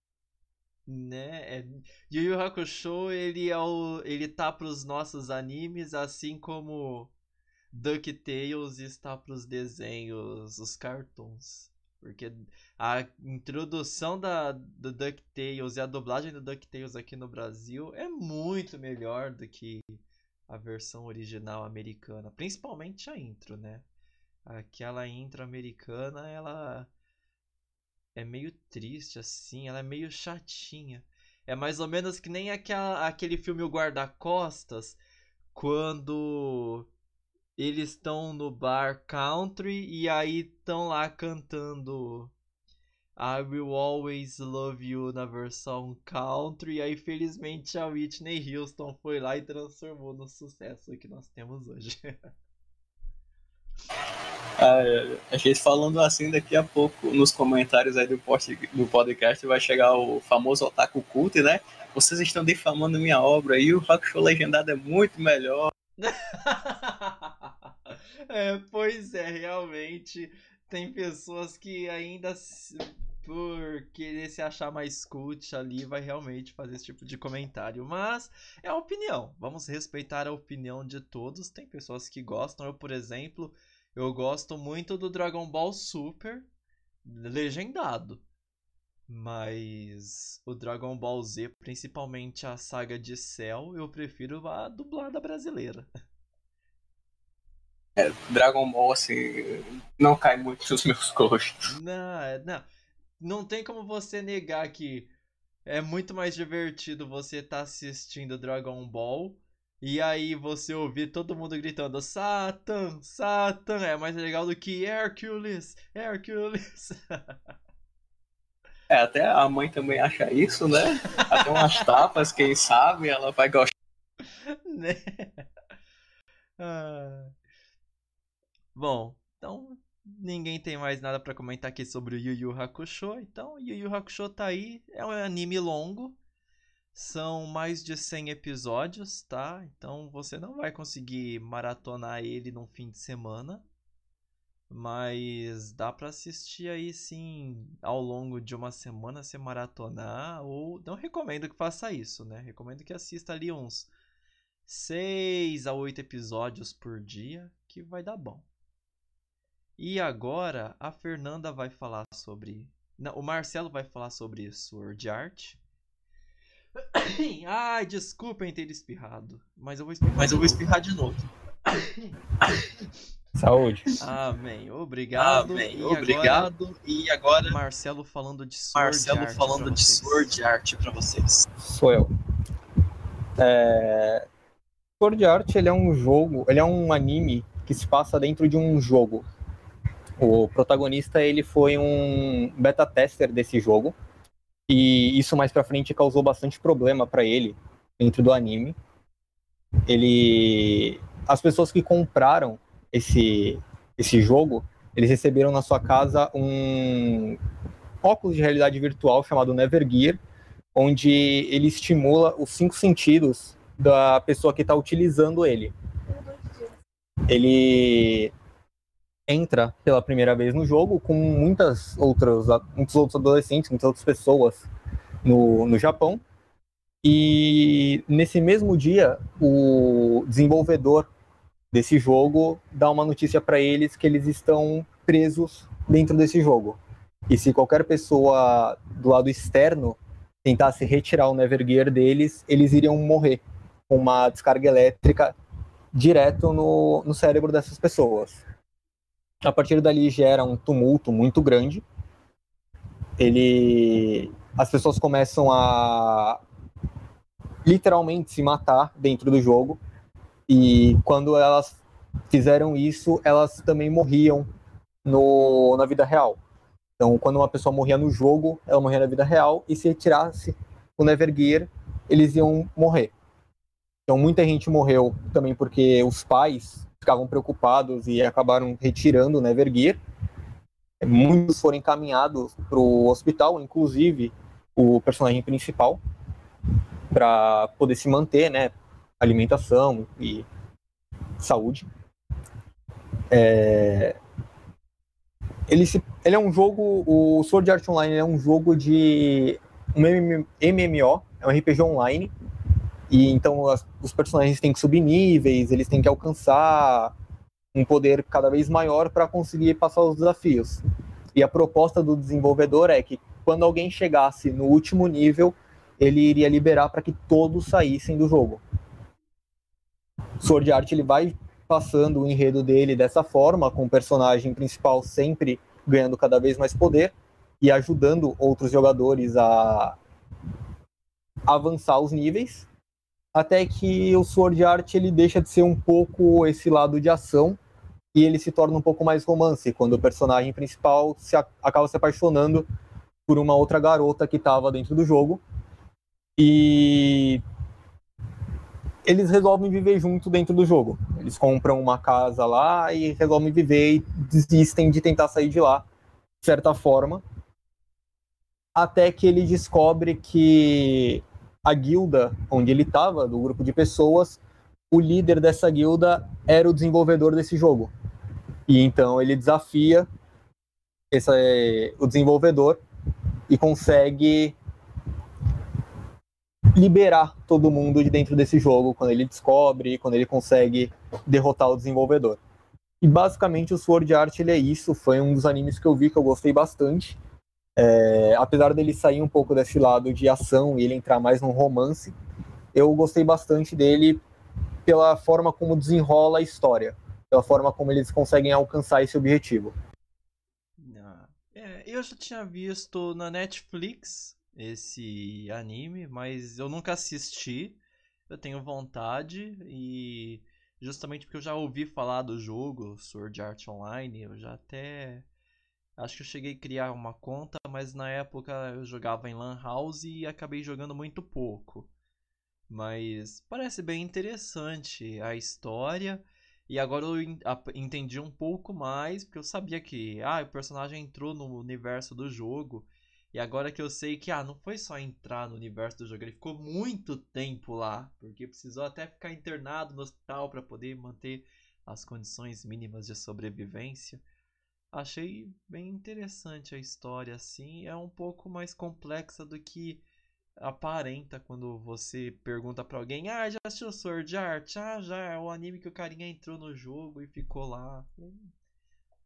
né? É... Yu Yu Hakusho, ele é o ele tá pros nossos animes, assim como DuckTales está pros desenhos, os cartoons. Porque a introdução da, do DuckTales e a dublagem do DuckTales aqui no Brasil é muito melhor do que a versão original americana, principalmente a intro, né? Aquela intro americana, ela é meio triste assim, ela é meio chatinha. É mais ou menos que nem aquela, aquele filme O Guarda-Costas, quando eles estão no bar country e aí estão lá cantando I Will Always Love You na versão country. E aí, felizmente, a Whitney Houston foi lá e transformou no sucesso que nós temos hoje. ah, a gente falando assim, daqui a pouco, nos comentários aí do, post, do podcast, vai chegar o famoso Otaku Cult, né? Vocês estão difamando minha obra e o Rock Show Legendado é muito melhor. é, pois é, realmente tem pessoas que ainda por querer se achar mais cult ali, vai realmente fazer esse tipo de comentário. Mas é a opinião. Vamos respeitar a opinião de todos. Tem pessoas que gostam. Eu, por exemplo, eu gosto muito do Dragon Ball Super legendado. Mas o Dragon Ball Z, principalmente a saga de Cell, eu prefiro a dublada brasileira. É, Dragon Ball, assim, não cai muito nos meus gostos. Não, é, não não tem como você negar que é muito mais divertido você estar tá assistindo Dragon Ball e aí você ouvir todo mundo gritando Satan, Satan, é mais legal do que Hercules, Hercules. É, até a mãe também acha isso, né? Até umas tapas, quem sabe, ela vai gostar. Né? Ah. Bom, então Ninguém tem mais nada para comentar aqui sobre o Yu Yu Hakusho, então Yu Yu Hakusho tá aí, é um anime longo, são mais de 100 episódios, tá? Então você não vai conseguir maratonar ele num fim de semana, mas dá para assistir aí sim ao longo de uma semana se maratonar, ou não recomendo que faça isso, né? Recomendo que assista ali uns 6 a 8 episódios por dia, que vai dar bom. E agora a Fernanda vai falar sobre. Não, o Marcelo vai falar sobre Sword Art. Ai, desculpem ter espirrado. Mas eu vou espirrar, mas eu vou espirrar de novo. Saúde. Amém. Obrigado. Amém. E Obrigado. Agora, e agora Marcelo falando de Sword Marcelo Art falando de Sword Art para vocês. Sou eu. É... Sword Art ele é um jogo, ele é um anime que se passa dentro de um jogo. O protagonista ele foi um beta tester desse jogo e isso mais para frente causou bastante problema para ele dentro do anime. Ele as pessoas que compraram esse esse jogo, eles receberam na sua casa um óculos de realidade virtual chamado Nevergear, onde ele estimula os cinco sentidos da pessoa que está utilizando ele. Ele entra pela primeira vez no jogo com muitas outras, muitos outros adolescentes, muitas outras pessoas no, no Japão. E nesse mesmo dia, o desenvolvedor desse jogo dá uma notícia para eles que eles estão presos dentro desse jogo. E se qualquer pessoa do lado externo tentasse retirar o Nevergear deles, eles iriam morrer com uma descarga elétrica direto no, no cérebro dessas pessoas. A partir dali gera um tumulto muito grande. Ele, as pessoas começam a literalmente se matar dentro do jogo. E quando elas fizeram isso, elas também morriam no, na vida real. Então, quando uma pessoa morria no jogo, ela morria na vida real, e se retirasse o Nevergear, eles iam morrer. Então, muita gente morreu também porque os pais ficavam preocupados e acabaram retirando o Nevergear. Muitos foram encaminhados para o hospital, inclusive o personagem principal, para poder se manter, né? Alimentação e saúde. É, ele, se, ele é um jogo, o Sword Art Online é um jogo de um MMO, é um RPG online, e então as, os personagens têm que subir níveis, eles têm que alcançar um poder cada vez maior para conseguir passar os desafios. E a proposta do desenvolvedor é que quando alguém chegasse no último nível, ele iria liberar para que todos saíssem do jogo. Sword Art ele vai passando o enredo dele dessa forma, com o personagem principal sempre ganhando cada vez mais poder e ajudando outros jogadores a avançar os níveis, até que o Sword Art ele deixa de ser um pouco esse lado de ação e ele se torna um pouco mais romance, quando o personagem principal se acaba se apaixonando por uma outra garota que estava dentro do jogo. E eles resolvem viver junto dentro do jogo. Eles compram uma casa lá e resolvem viver e desistem de tentar sair de lá, de certa forma. Até que ele descobre que a guilda onde ele estava, do grupo de pessoas, o líder dessa guilda era o desenvolvedor desse jogo. E então ele desafia esse, o desenvolvedor e consegue liberar todo mundo de dentro desse jogo quando ele descobre, quando ele consegue derrotar o desenvolvedor. E basicamente o Sword Art ele é isso, foi um dos animes que eu vi que eu gostei bastante. É, apesar dele sair um pouco desse lado de ação e ele entrar mais num romance, eu gostei bastante dele pela forma como desenrola a história, pela forma como eles conseguem alcançar esse objetivo. Ah, é, eu já tinha visto na Netflix esse anime, mas eu nunca assisti. Eu tenho vontade e justamente porque eu já ouvi falar do jogo Sword Art Online, eu já até acho que eu cheguei a criar uma conta, mas na época eu jogava em Lan House e acabei jogando muito pouco. Mas parece bem interessante a história. E agora eu entendi um pouco mais, porque eu sabia que ah, o personagem entrou no universo do jogo. E agora que eu sei que, ah, não foi só entrar no universo do jogo, ele ficou muito tempo lá, porque precisou até ficar internado no hospital para poder manter as condições mínimas de sobrevivência. Achei bem interessante a história, assim, é um pouco mais complexa do que aparenta quando você pergunta para alguém: "Ah, já assistiu Sword Art?" "Ah, já, é o anime que o carinha entrou no jogo e ficou lá."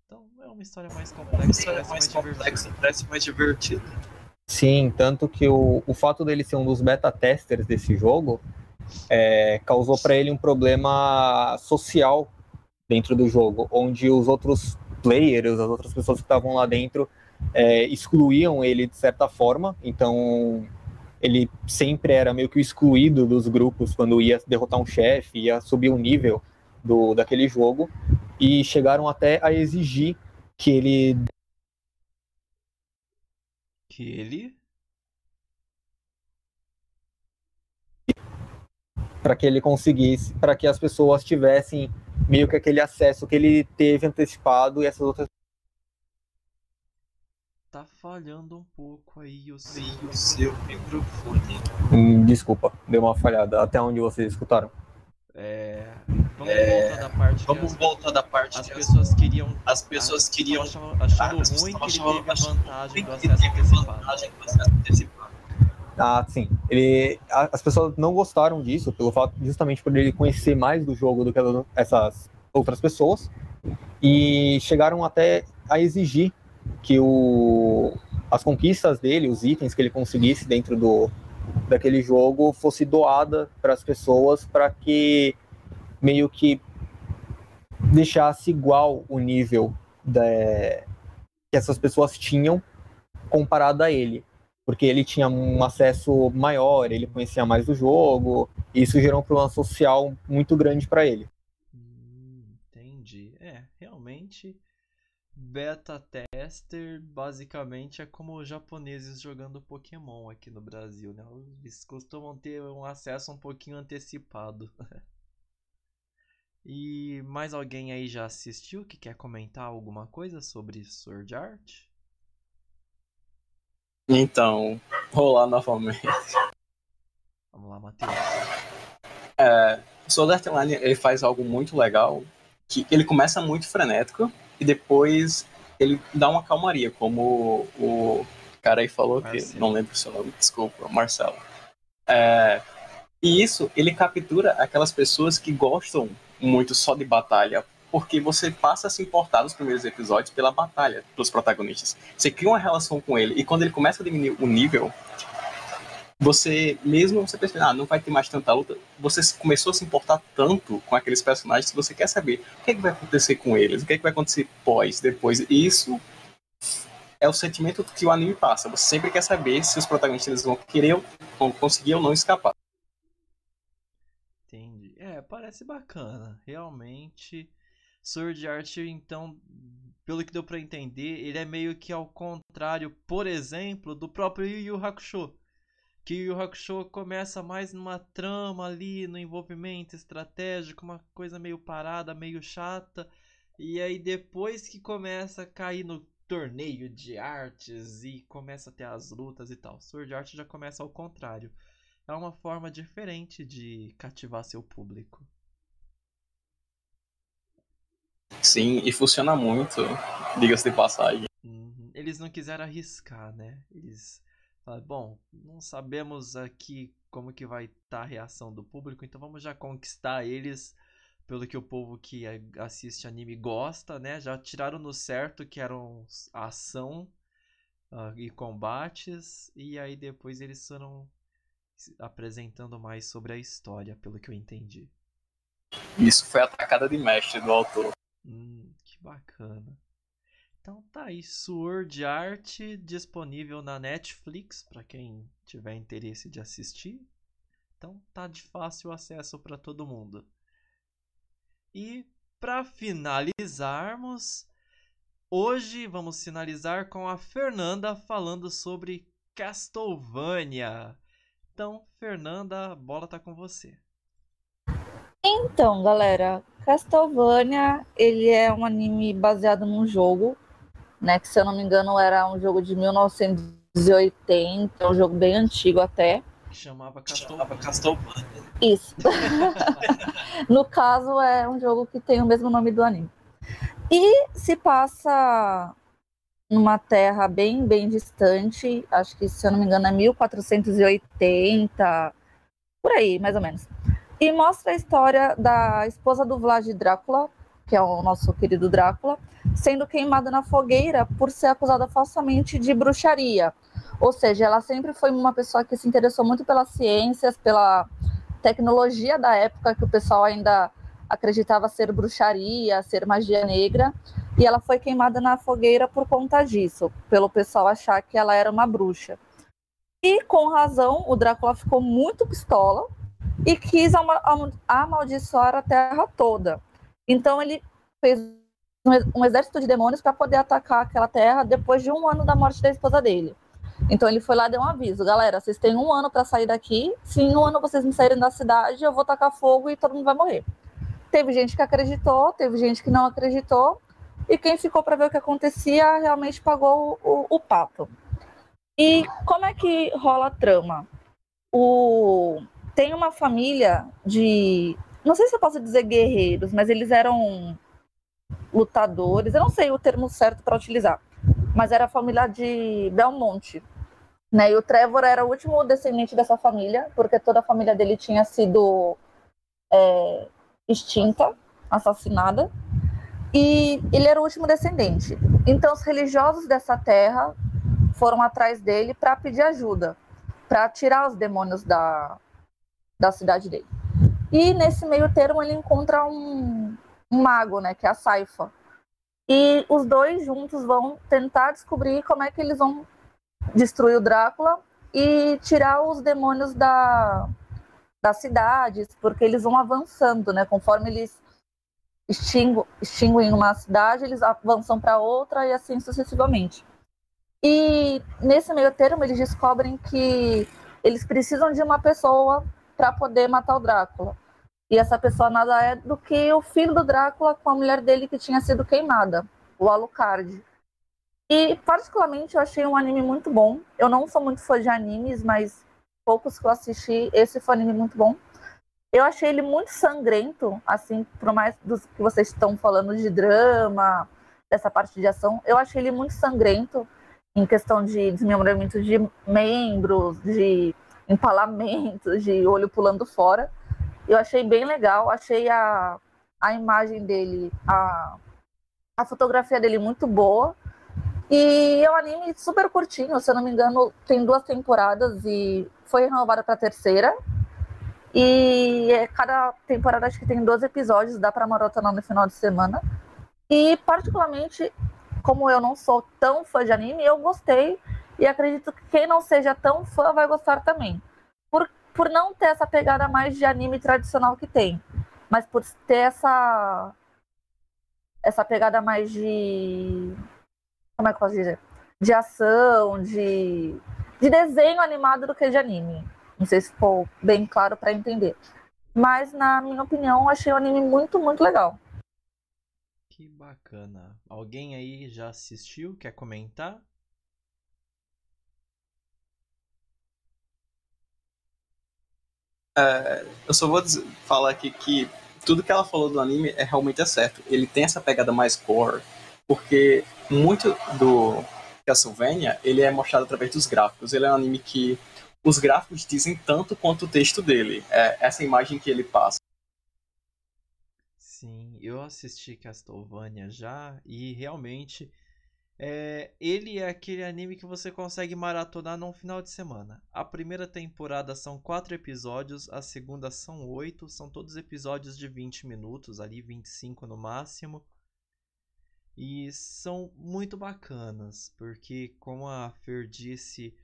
Então é uma história mais complexa, uma história mais, complexa, parece mais divertida. Sim, tanto que o, o fato dele ser um dos beta testers desse jogo é, causou para ele um problema social dentro do jogo, onde os outros players, as outras pessoas que estavam lá dentro, é, excluíam ele de certa forma. Então ele sempre era meio que excluído dos grupos quando ia derrotar um chefe, ia subir o um nível do, daquele jogo. e chegaram até a exigir que ele Que ele. para que ele conseguisse, para que as pessoas tivessem meio que aquele acesso que ele teve antecipado e essas outras Tá falhando um pouco aí o seu. o seu microfone. Hum, desculpa, deu uma falhada. Até onde vocês escutaram? É. Vamos voltar da parte que Vamos as, voltar da parte as que pessoas queriam. as pessoas queriam achando achando vantagem ruim que ele teve vantagem do acesso antecipado. Ah, sim. Ele, as pessoas não gostaram disso, pelo fato justamente por ele conhecer mais do jogo do que as- essas outras pessoas, e chegaram até a exigir que o, as conquistas dele, os itens que ele conseguisse dentro do daquele jogo, fosse doada para as pessoas para que meio que deixasse igual o nível que essas pessoas tinham comparado a ele porque ele tinha um acesso maior, ele conhecia mais do jogo, e isso gerou um problema social muito grande para ele. Hum, entendi. É, realmente. Beta tester basicamente é como os japoneses jogando Pokémon aqui no Brasil, né? Eles costumam ter um acesso um pouquinho antecipado. E mais alguém aí já assistiu que quer comentar alguma coisa sobre Sword Art? Então, rolar novamente. Vamos lá, Matheus. O Sword Online ele faz algo muito legal, que ele começa muito frenético e depois ele dá uma calmaria, como o cara aí falou, que Marcelo. não lembro o seu nome, desculpa, Marcelo. É, e isso, ele captura aquelas pessoas que gostam muito só de batalha, porque você passa a se importar nos primeiros episódios pela batalha dos protagonistas. Você cria uma relação com ele, e quando ele começa a diminuir o nível, você, mesmo você percebendo, ah, não vai ter mais tanta luta, você começou a se importar tanto com aqueles personagens que você quer saber o que, é que vai acontecer com eles, o que, é que vai acontecer pós, depois. E isso é o sentimento que o anime passa. Você sempre quer saber se os protagonistas vão querer, vão conseguir ou não escapar. Entendi. É, parece bacana. Realmente, Sword Art, então, pelo que deu pra entender, ele é meio que ao contrário, por exemplo, do próprio Yu Yu Hakusho. Que Yu Yu Hakusho começa mais numa trama ali, no envolvimento estratégico, uma coisa meio parada, meio chata. E aí depois que começa a cair no torneio de artes e começa a ter as lutas e tal. Sword Art já começa ao contrário é uma forma diferente de cativar seu público. Sim, e funciona muito, diga-se de passagem. Uhum. Eles não quiseram arriscar, né? Eles falaram, bom, não sabemos aqui como que vai estar a reação do público, então vamos já conquistar eles pelo que o povo que assiste anime gosta, né? Já tiraram no certo que eram ação ah, e combates, e aí depois eles foram se apresentando mais sobre a história, pelo que eu entendi. Isso foi a tacada de mestre do autor. Hum, que bacana. Então tá aí, Sword Art disponível na Netflix para quem tiver interesse de assistir. Então tá de fácil acesso para todo mundo. E para finalizarmos, hoje vamos finalizar com a Fernanda falando sobre Castlevania. Então, Fernanda, a bola tá com você. Então, galera, Castlevania, ele é um anime baseado num jogo, né, que se eu não me engano era um jogo de 1980, um jogo bem antigo até. Que chamava. Castlevania. Isso. no caso, é um jogo que tem o mesmo nome do anime. E se passa numa terra bem, bem distante, acho que, se eu não me engano, é 1480, por aí, mais ou menos. E mostra a história da esposa do Vlad Drácula, que é o nosso querido Drácula, sendo queimada na fogueira por ser acusada falsamente de bruxaria. Ou seja, ela sempre foi uma pessoa que se interessou muito pelas ciências, pela tecnologia da época que o pessoal ainda acreditava ser bruxaria, ser magia negra, e ela foi queimada na fogueira por conta disso, pelo pessoal achar que ela era uma bruxa. E com razão, o Drácula ficou muito pistola e quis ama- am- amaldiçoar a terra toda. Então ele fez um exército de demônios para poder atacar aquela terra depois de um ano da morte da esposa dele. Então ele foi lá e deu um aviso, galera, vocês têm um ano para sair daqui. Se em um ano vocês me saírem da cidade, eu vou tacar fogo e todo mundo vai morrer. Teve gente que acreditou, teve gente que não acreditou, e quem ficou para ver o que acontecia realmente pagou o, o, o pato. E como é que rola a trama? O... Tem uma família de. Não sei se eu posso dizer guerreiros, mas eles eram lutadores, eu não sei o termo certo para utilizar, mas era a família de Belmonte. Né? E o Trevor era o último descendente dessa família, porque toda a família dele tinha sido é, extinta, assassinada, e ele era o último descendente. Então, os religiosos dessa terra foram atrás dele para pedir ajuda, para tirar os demônios da, da cidade dele. E nesse meio termo ele encontra um, um mago, né, que é a Saifa. E os dois juntos vão tentar descobrir como é que eles vão destruir o Drácula e tirar os demônios da, das cidades, porque eles vão avançando, né? Conforme eles extinguem, extinguem uma cidade, eles avançam para outra e assim sucessivamente. E nesse meio termo eles descobrem que eles precisam de uma pessoa para poder matar o Drácula. E essa pessoa nada é do que o filho do Drácula com a mulher dele que tinha sido queimada, o Alucard. E particularmente eu achei um anime muito bom. Eu não sou muito fã de animes, mas poucos que eu assisti, esse foi um anime muito bom. Eu achei ele muito sangrento, assim, por mais dos que vocês estão falando de drama, dessa parte de ação, eu achei ele muito sangrento em questão de desmembramento de membros, de empalamentos, de olho pulando fora. Eu achei bem legal, achei a, a imagem dele, a, a fotografia dele muito boa. E é um anime super curtinho, se eu não me engano, tem duas temporadas e foi renovada para a terceira. E é, cada temporada acho que tem 12 episódios, dá para maratonar no final de semana. E particularmente, como eu não sou tão fã de anime, eu gostei e acredito que quem não seja tão fã vai gostar também por não ter essa pegada mais de anime tradicional que tem, mas por ter essa essa pegada mais de como é que eu posso dizer? De ação, de de desenho animado do que de anime. Não sei se ficou bem claro para entender. Mas na minha opinião, achei o anime muito, muito legal. Que bacana. Alguém aí já assistiu? Quer comentar? É, eu só vou dizer, falar aqui que tudo que ela falou do anime é realmente é certo. Ele tem essa pegada mais core, porque muito do Castlevania ele é mostrado através dos gráficos. Ele é um anime que os gráficos dizem tanto quanto o texto dele. É essa imagem que ele passa. Sim, eu assisti Castlevania já e realmente é, ele é aquele anime que você consegue maratonar num final de semana. A primeira temporada são quatro episódios, a segunda são oito, são todos episódios de 20 minutos, ali 25 no máximo. E são muito bacanas, porque como a Fer disse,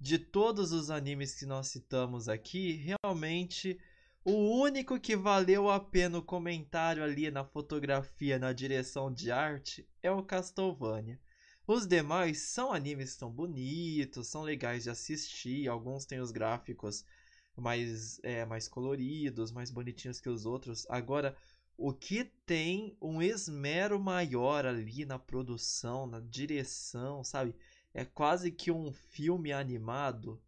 de todos os animes que nós citamos aqui, realmente o único que valeu a pena o comentário ali na fotografia, na direção de arte, é o Castlevania. Os demais são animes são bonitos, são legais de assistir, alguns têm os gráficos mais, é, mais coloridos, mais bonitinhos que os outros. Agora, o que tem um esmero maior ali na produção, na direção, sabe? É quase que um filme animado.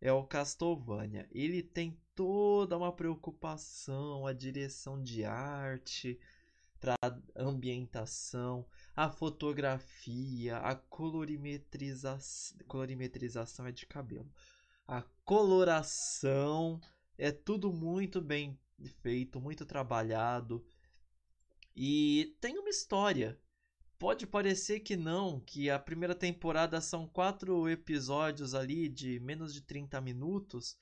É o Castlevania. Ele tem toda uma preocupação, a direção de arte, para ambientação a fotografia, a colorimetrização, colorimetrização é de cabelo. A coloração é tudo muito bem feito, muito trabalhado. E tem uma história. Pode parecer que não, que a primeira temporada são quatro episódios ali de menos de 30 minutos.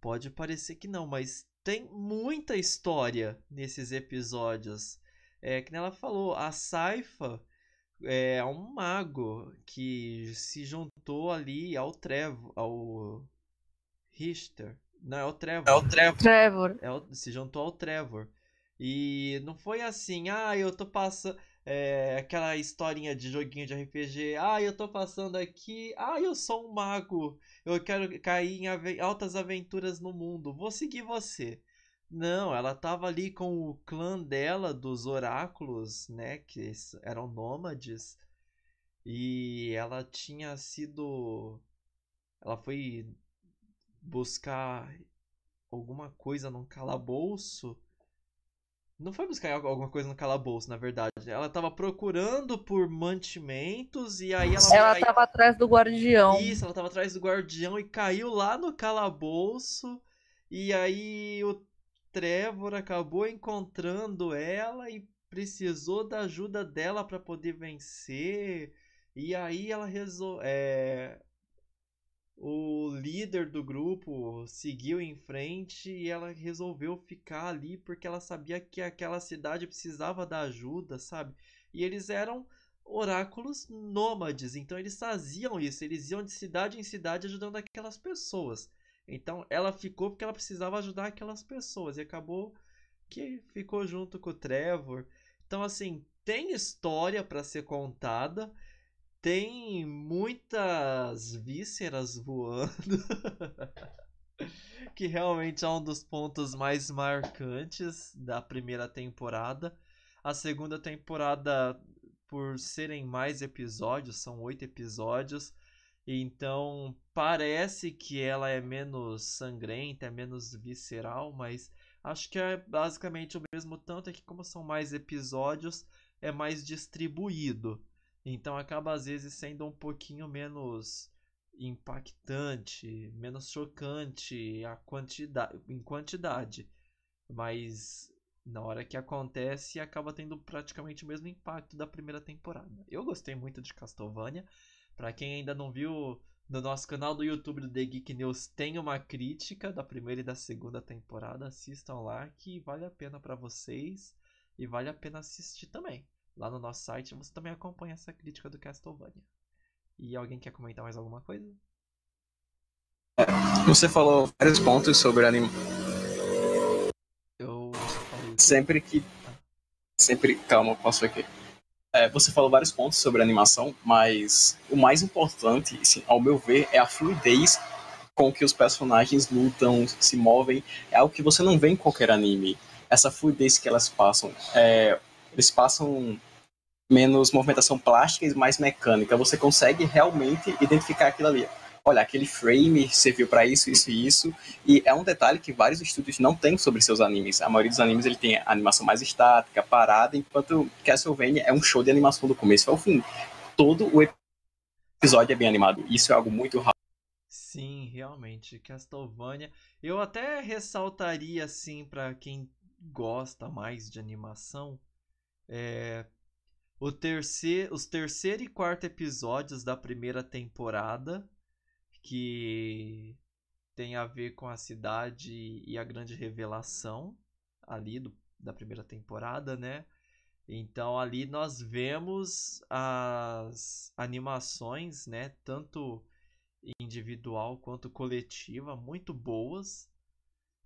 Pode parecer que não, mas tem muita história nesses episódios. É que ela falou, a Saifa é um mago que se juntou ali ao Trevor, ao Richter. Não, é o Trevor. É o Trevor. Trevor. É o, se juntou ao Trevor. E não foi assim, ah, eu tô passando. É, aquela historinha de joguinho de RPG. Ah, eu tô passando aqui. Ah, eu sou um mago. Eu quero cair em ave altas aventuras no mundo. Vou seguir você. Não, ela tava ali com o clã dela, dos oráculos, né? Que eram nômades. E ela tinha sido. Ela foi buscar alguma coisa num calabouço não foi buscar alguma coisa no calabouço, na verdade. Ela tava procurando por mantimentos e aí ela. Ela tava atrás do guardião. Isso, ela tava atrás do guardião e caiu lá no calabouço. E aí o Trevor acabou encontrando ela e precisou da ajuda dela para poder vencer. E aí ela resolveu. É o líder do grupo seguiu em frente e ela resolveu ficar ali porque ela sabia que aquela cidade precisava da ajuda, sabe? E eles eram oráculos nômades, então eles faziam isso, eles iam de cidade em cidade ajudando aquelas pessoas. Então ela ficou porque ela precisava ajudar aquelas pessoas e acabou que ficou junto com o Trevor. Então assim, tem história para ser contada tem muitas vísceras voando. que realmente é um dos pontos mais marcantes da primeira temporada. A segunda temporada, por serem mais episódios, são oito episódios, então parece que ela é menos sangrenta, é menos visceral, mas acho que é basicamente o mesmo tanto é que como são mais episódios, é mais distribuído. Então acaba às vezes sendo um pouquinho menos impactante, menos chocante a quantidade, em quantidade. Mas na hora que acontece acaba tendo praticamente o mesmo impacto da primeira temporada. Eu gostei muito de Castlevania. Para quem ainda não viu, no nosso canal do YouTube do The Geek News tem uma crítica da primeira e da segunda temporada. Assistam lá que vale a pena para vocês e vale a pena assistir também lá no nosso site, você também acompanha essa crítica do Castlevania. E alguém quer comentar mais alguma coisa? Você falou vários pontos sobre anime. Eu. Sempre que. Sempre. Calma, posso aqui. É, você falou vários pontos sobre animação, mas o mais importante, assim, ao meu ver, é a fluidez com que os personagens lutam, se movem. É algo que você não vê em qualquer anime. Essa fluidez que elas passam. É, eles passam menos movimentação plástica e mais mecânica. Você consegue realmente identificar aquilo ali. Olha, aquele frame serviu para isso, isso e isso. E é um detalhe que vários estúdios não têm sobre seus animes. A maioria dos animes ele tem animação mais estática, parada, enquanto Castlevania é um show de animação do começo ao fim. Todo o episódio é bem animado. Isso é algo muito raro. Sim, realmente, Castlevania. Eu até ressaltaria assim para quem gosta mais de animação, é, o terceiro, os terceiro e quarto episódios da primeira temporada, que tem a ver com a cidade e a grande revelação ali do, da primeira temporada, né? Então ali nós vemos as animações, né, tanto individual quanto coletiva, muito boas.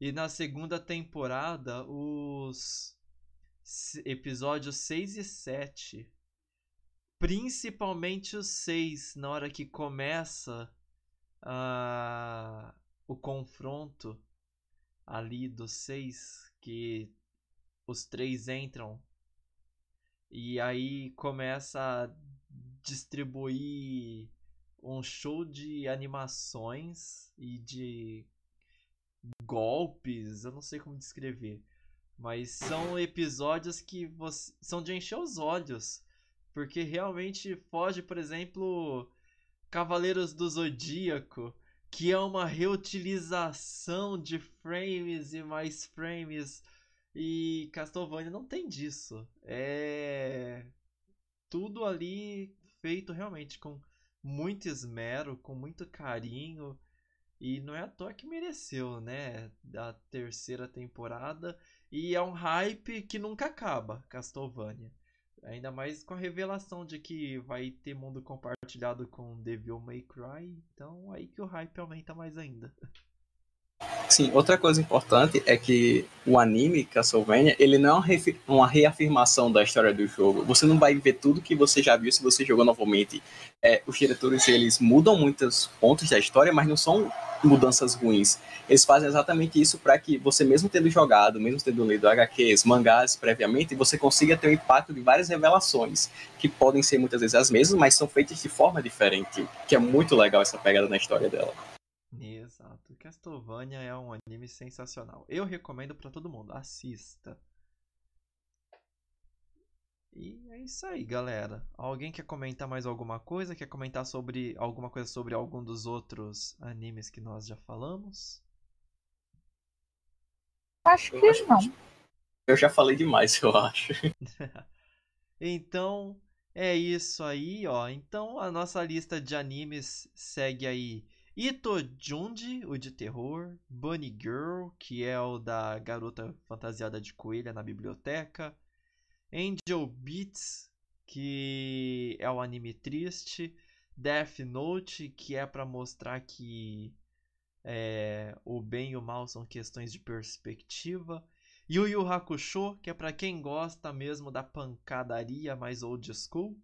E na segunda temporada, os episódios 6 e 7. Principalmente o 6, na hora que começa uh, o confronto ali do 6, que os três entram e aí começa a distribuir um show de animações e de golpes, eu não sei como descrever. Mas são episódios que você... são de encher os olhos. Porque realmente foge, por exemplo, Cavaleiros do Zodíaco, que é uma reutilização de frames e mais frames. E Castlevania não tem disso. É tudo ali feito realmente com muito esmero, com muito carinho. E não é à toa que mereceu, né? Da terceira temporada. E é um hype que nunca acaba, Castlevania. Ainda mais com a revelação de que vai ter mundo compartilhado com Devil May Cry. Então aí que o hype aumenta mais ainda. Sim, outra coisa importante é que o anime Castlevania, ele não é uma reafirmação da história do jogo. Você não vai ver tudo que você já viu se você jogou novamente. É, os diretores, eles mudam muitos pontos da história, mas não são mudanças ruins. Eles fazem exatamente isso para que você, mesmo tendo jogado, mesmo tendo lido HQs, mangás previamente, você consiga ter o impacto de várias revelações, que podem ser muitas vezes as mesmas, mas são feitas de forma diferente, que é muito legal essa pegada na história dela. Exato. Castlevania é um anime sensacional. Eu recomendo para todo mundo. Assista. E é isso aí, galera. Alguém quer comentar mais alguma coisa? Quer comentar sobre alguma coisa sobre algum dos outros animes que nós já falamos? Acho que eu não. Eu já falei demais, eu acho. então, é isso aí, ó. Então, a nossa lista de animes segue aí Itojunji, o de terror, Bunny Girl, que é o da garota fantasiada de coelha na biblioteca, Angel Beats, que é o anime triste, Death Note, que é para mostrar que é, o bem e o mal são questões de perspectiva, Yu Yu Hakusho, que é para quem gosta mesmo da pancadaria mais old school,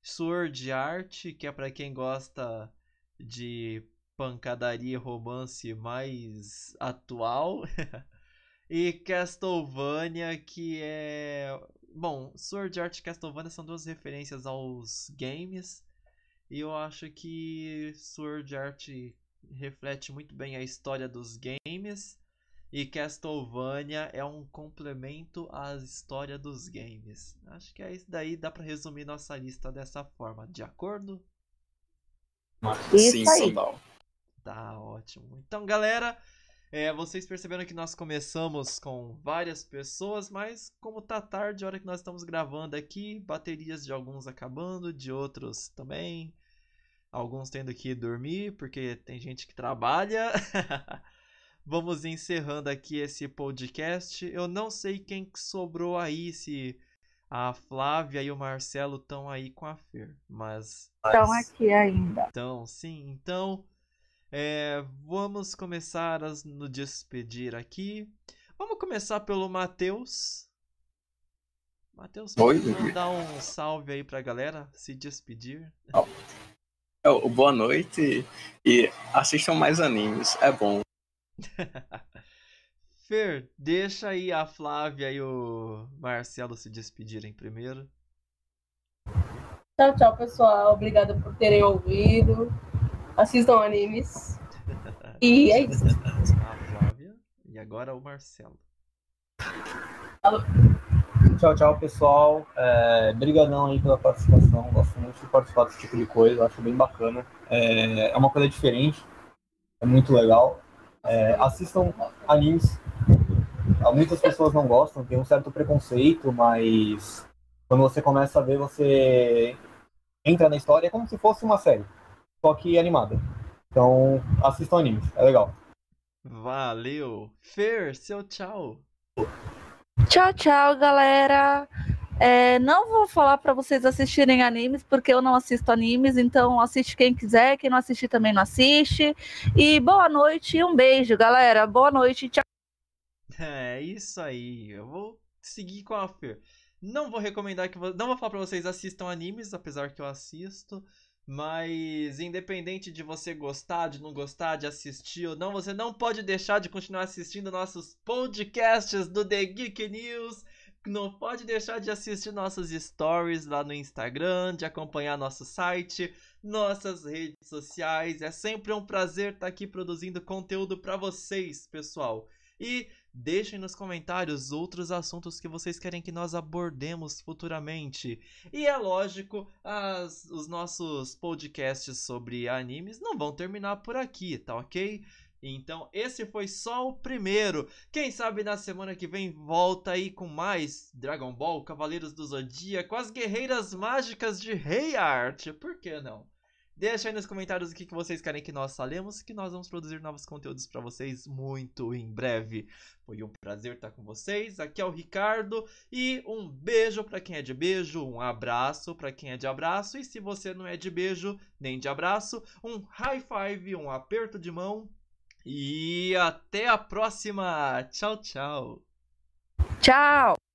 Sword Art, que é para quem gosta de pancadaria e romance mais atual. e Castlevania, que é. Bom, Sword Art e Castlevania são duas referências aos games. E eu acho que Sword Art reflete muito bem a história dos games. E Castlevania é um complemento à história dos games. Acho que é isso daí, dá para resumir nossa lista dessa forma, de acordo? Isso sim, aí. Tá ótimo. Então, galera, é, vocês perceberam que nós começamos com várias pessoas, mas como tá tarde, a hora que nós estamos gravando aqui, baterias de alguns acabando, de outros também. Alguns tendo que dormir, porque tem gente que trabalha. Vamos encerrando aqui esse podcast. Eu não sei quem que sobrou aí, se a Flávia e o Marcelo estão aí com a Fer, mas. Estão aqui ainda. Então, sim. Então, é, vamos começar a nos despedir aqui. Vamos começar pelo Matheus. Matheus, pode dar um salve aí pra galera, se despedir. Oh. boa noite e assistam mais animes, é bom. Fer, deixa aí a Flávia e o Marcelo se despedirem primeiro. Tchau, tchau, pessoal. Obrigada por terem ouvido. Assistam animes. E é isso. A Flávia e agora o Marcelo. Alô. Tchau, tchau, pessoal. É, brigadão aí pela participação. Gosto muito de participar desse tipo de coisa. Acho bem bacana. É, é uma coisa diferente. É muito legal. É, assistam animes. Muitas pessoas não gostam, tem um certo preconceito, mas quando você começa a ver, você entra na história é como se fosse uma série só que animada. Então, assistam animes, é legal. Valeu! Fer, seu tchau! Tchau, tchau, galera! É, não vou falar para vocês assistirem animes, porque eu não assisto animes, então assiste quem quiser, quem não assistir também não assiste. E boa noite e um beijo, galera. Boa noite, tchau. É isso aí. Eu vou seguir com a Fer. Não vou recomendar que. Não vou falar pra vocês assistam animes, apesar que eu assisto. Mas independente de você gostar, de não gostar, de assistir ou não, você não pode deixar de continuar assistindo nossos podcasts do The Geek News. Não pode deixar de assistir nossos stories lá no Instagram, de acompanhar nosso site, nossas redes sociais. É sempre um prazer estar aqui produzindo conteúdo para vocês, pessoal. E Deixem nos comentários outros assuntos que vocês querem que nós abordemos futuramente. E é lógico, as, os nossos podcasts sobre animes não vão terminar por aqui, tá ok? Então, esse foi só o primeiro. Quem sabe na semana que vem volta aí com mais Dragon Ball, Cavaleiros do Zodíaco, as Guerreiras Mágicas de Rei Art. Por que não? Deixa aí nos comentários o que vocês querem que nós falemos, que nós vamos produzir novos conteúdos para vocês muito em breve. Foi um prazer estar com vocês. Aqui é o Ricardo e um beijo para quem é de beijo, um abraço para quem é de abraço e se você não é de beijo nem de abraço, um high five, um aperto de mão E até a próxima. Tchau, tchau. Tchau!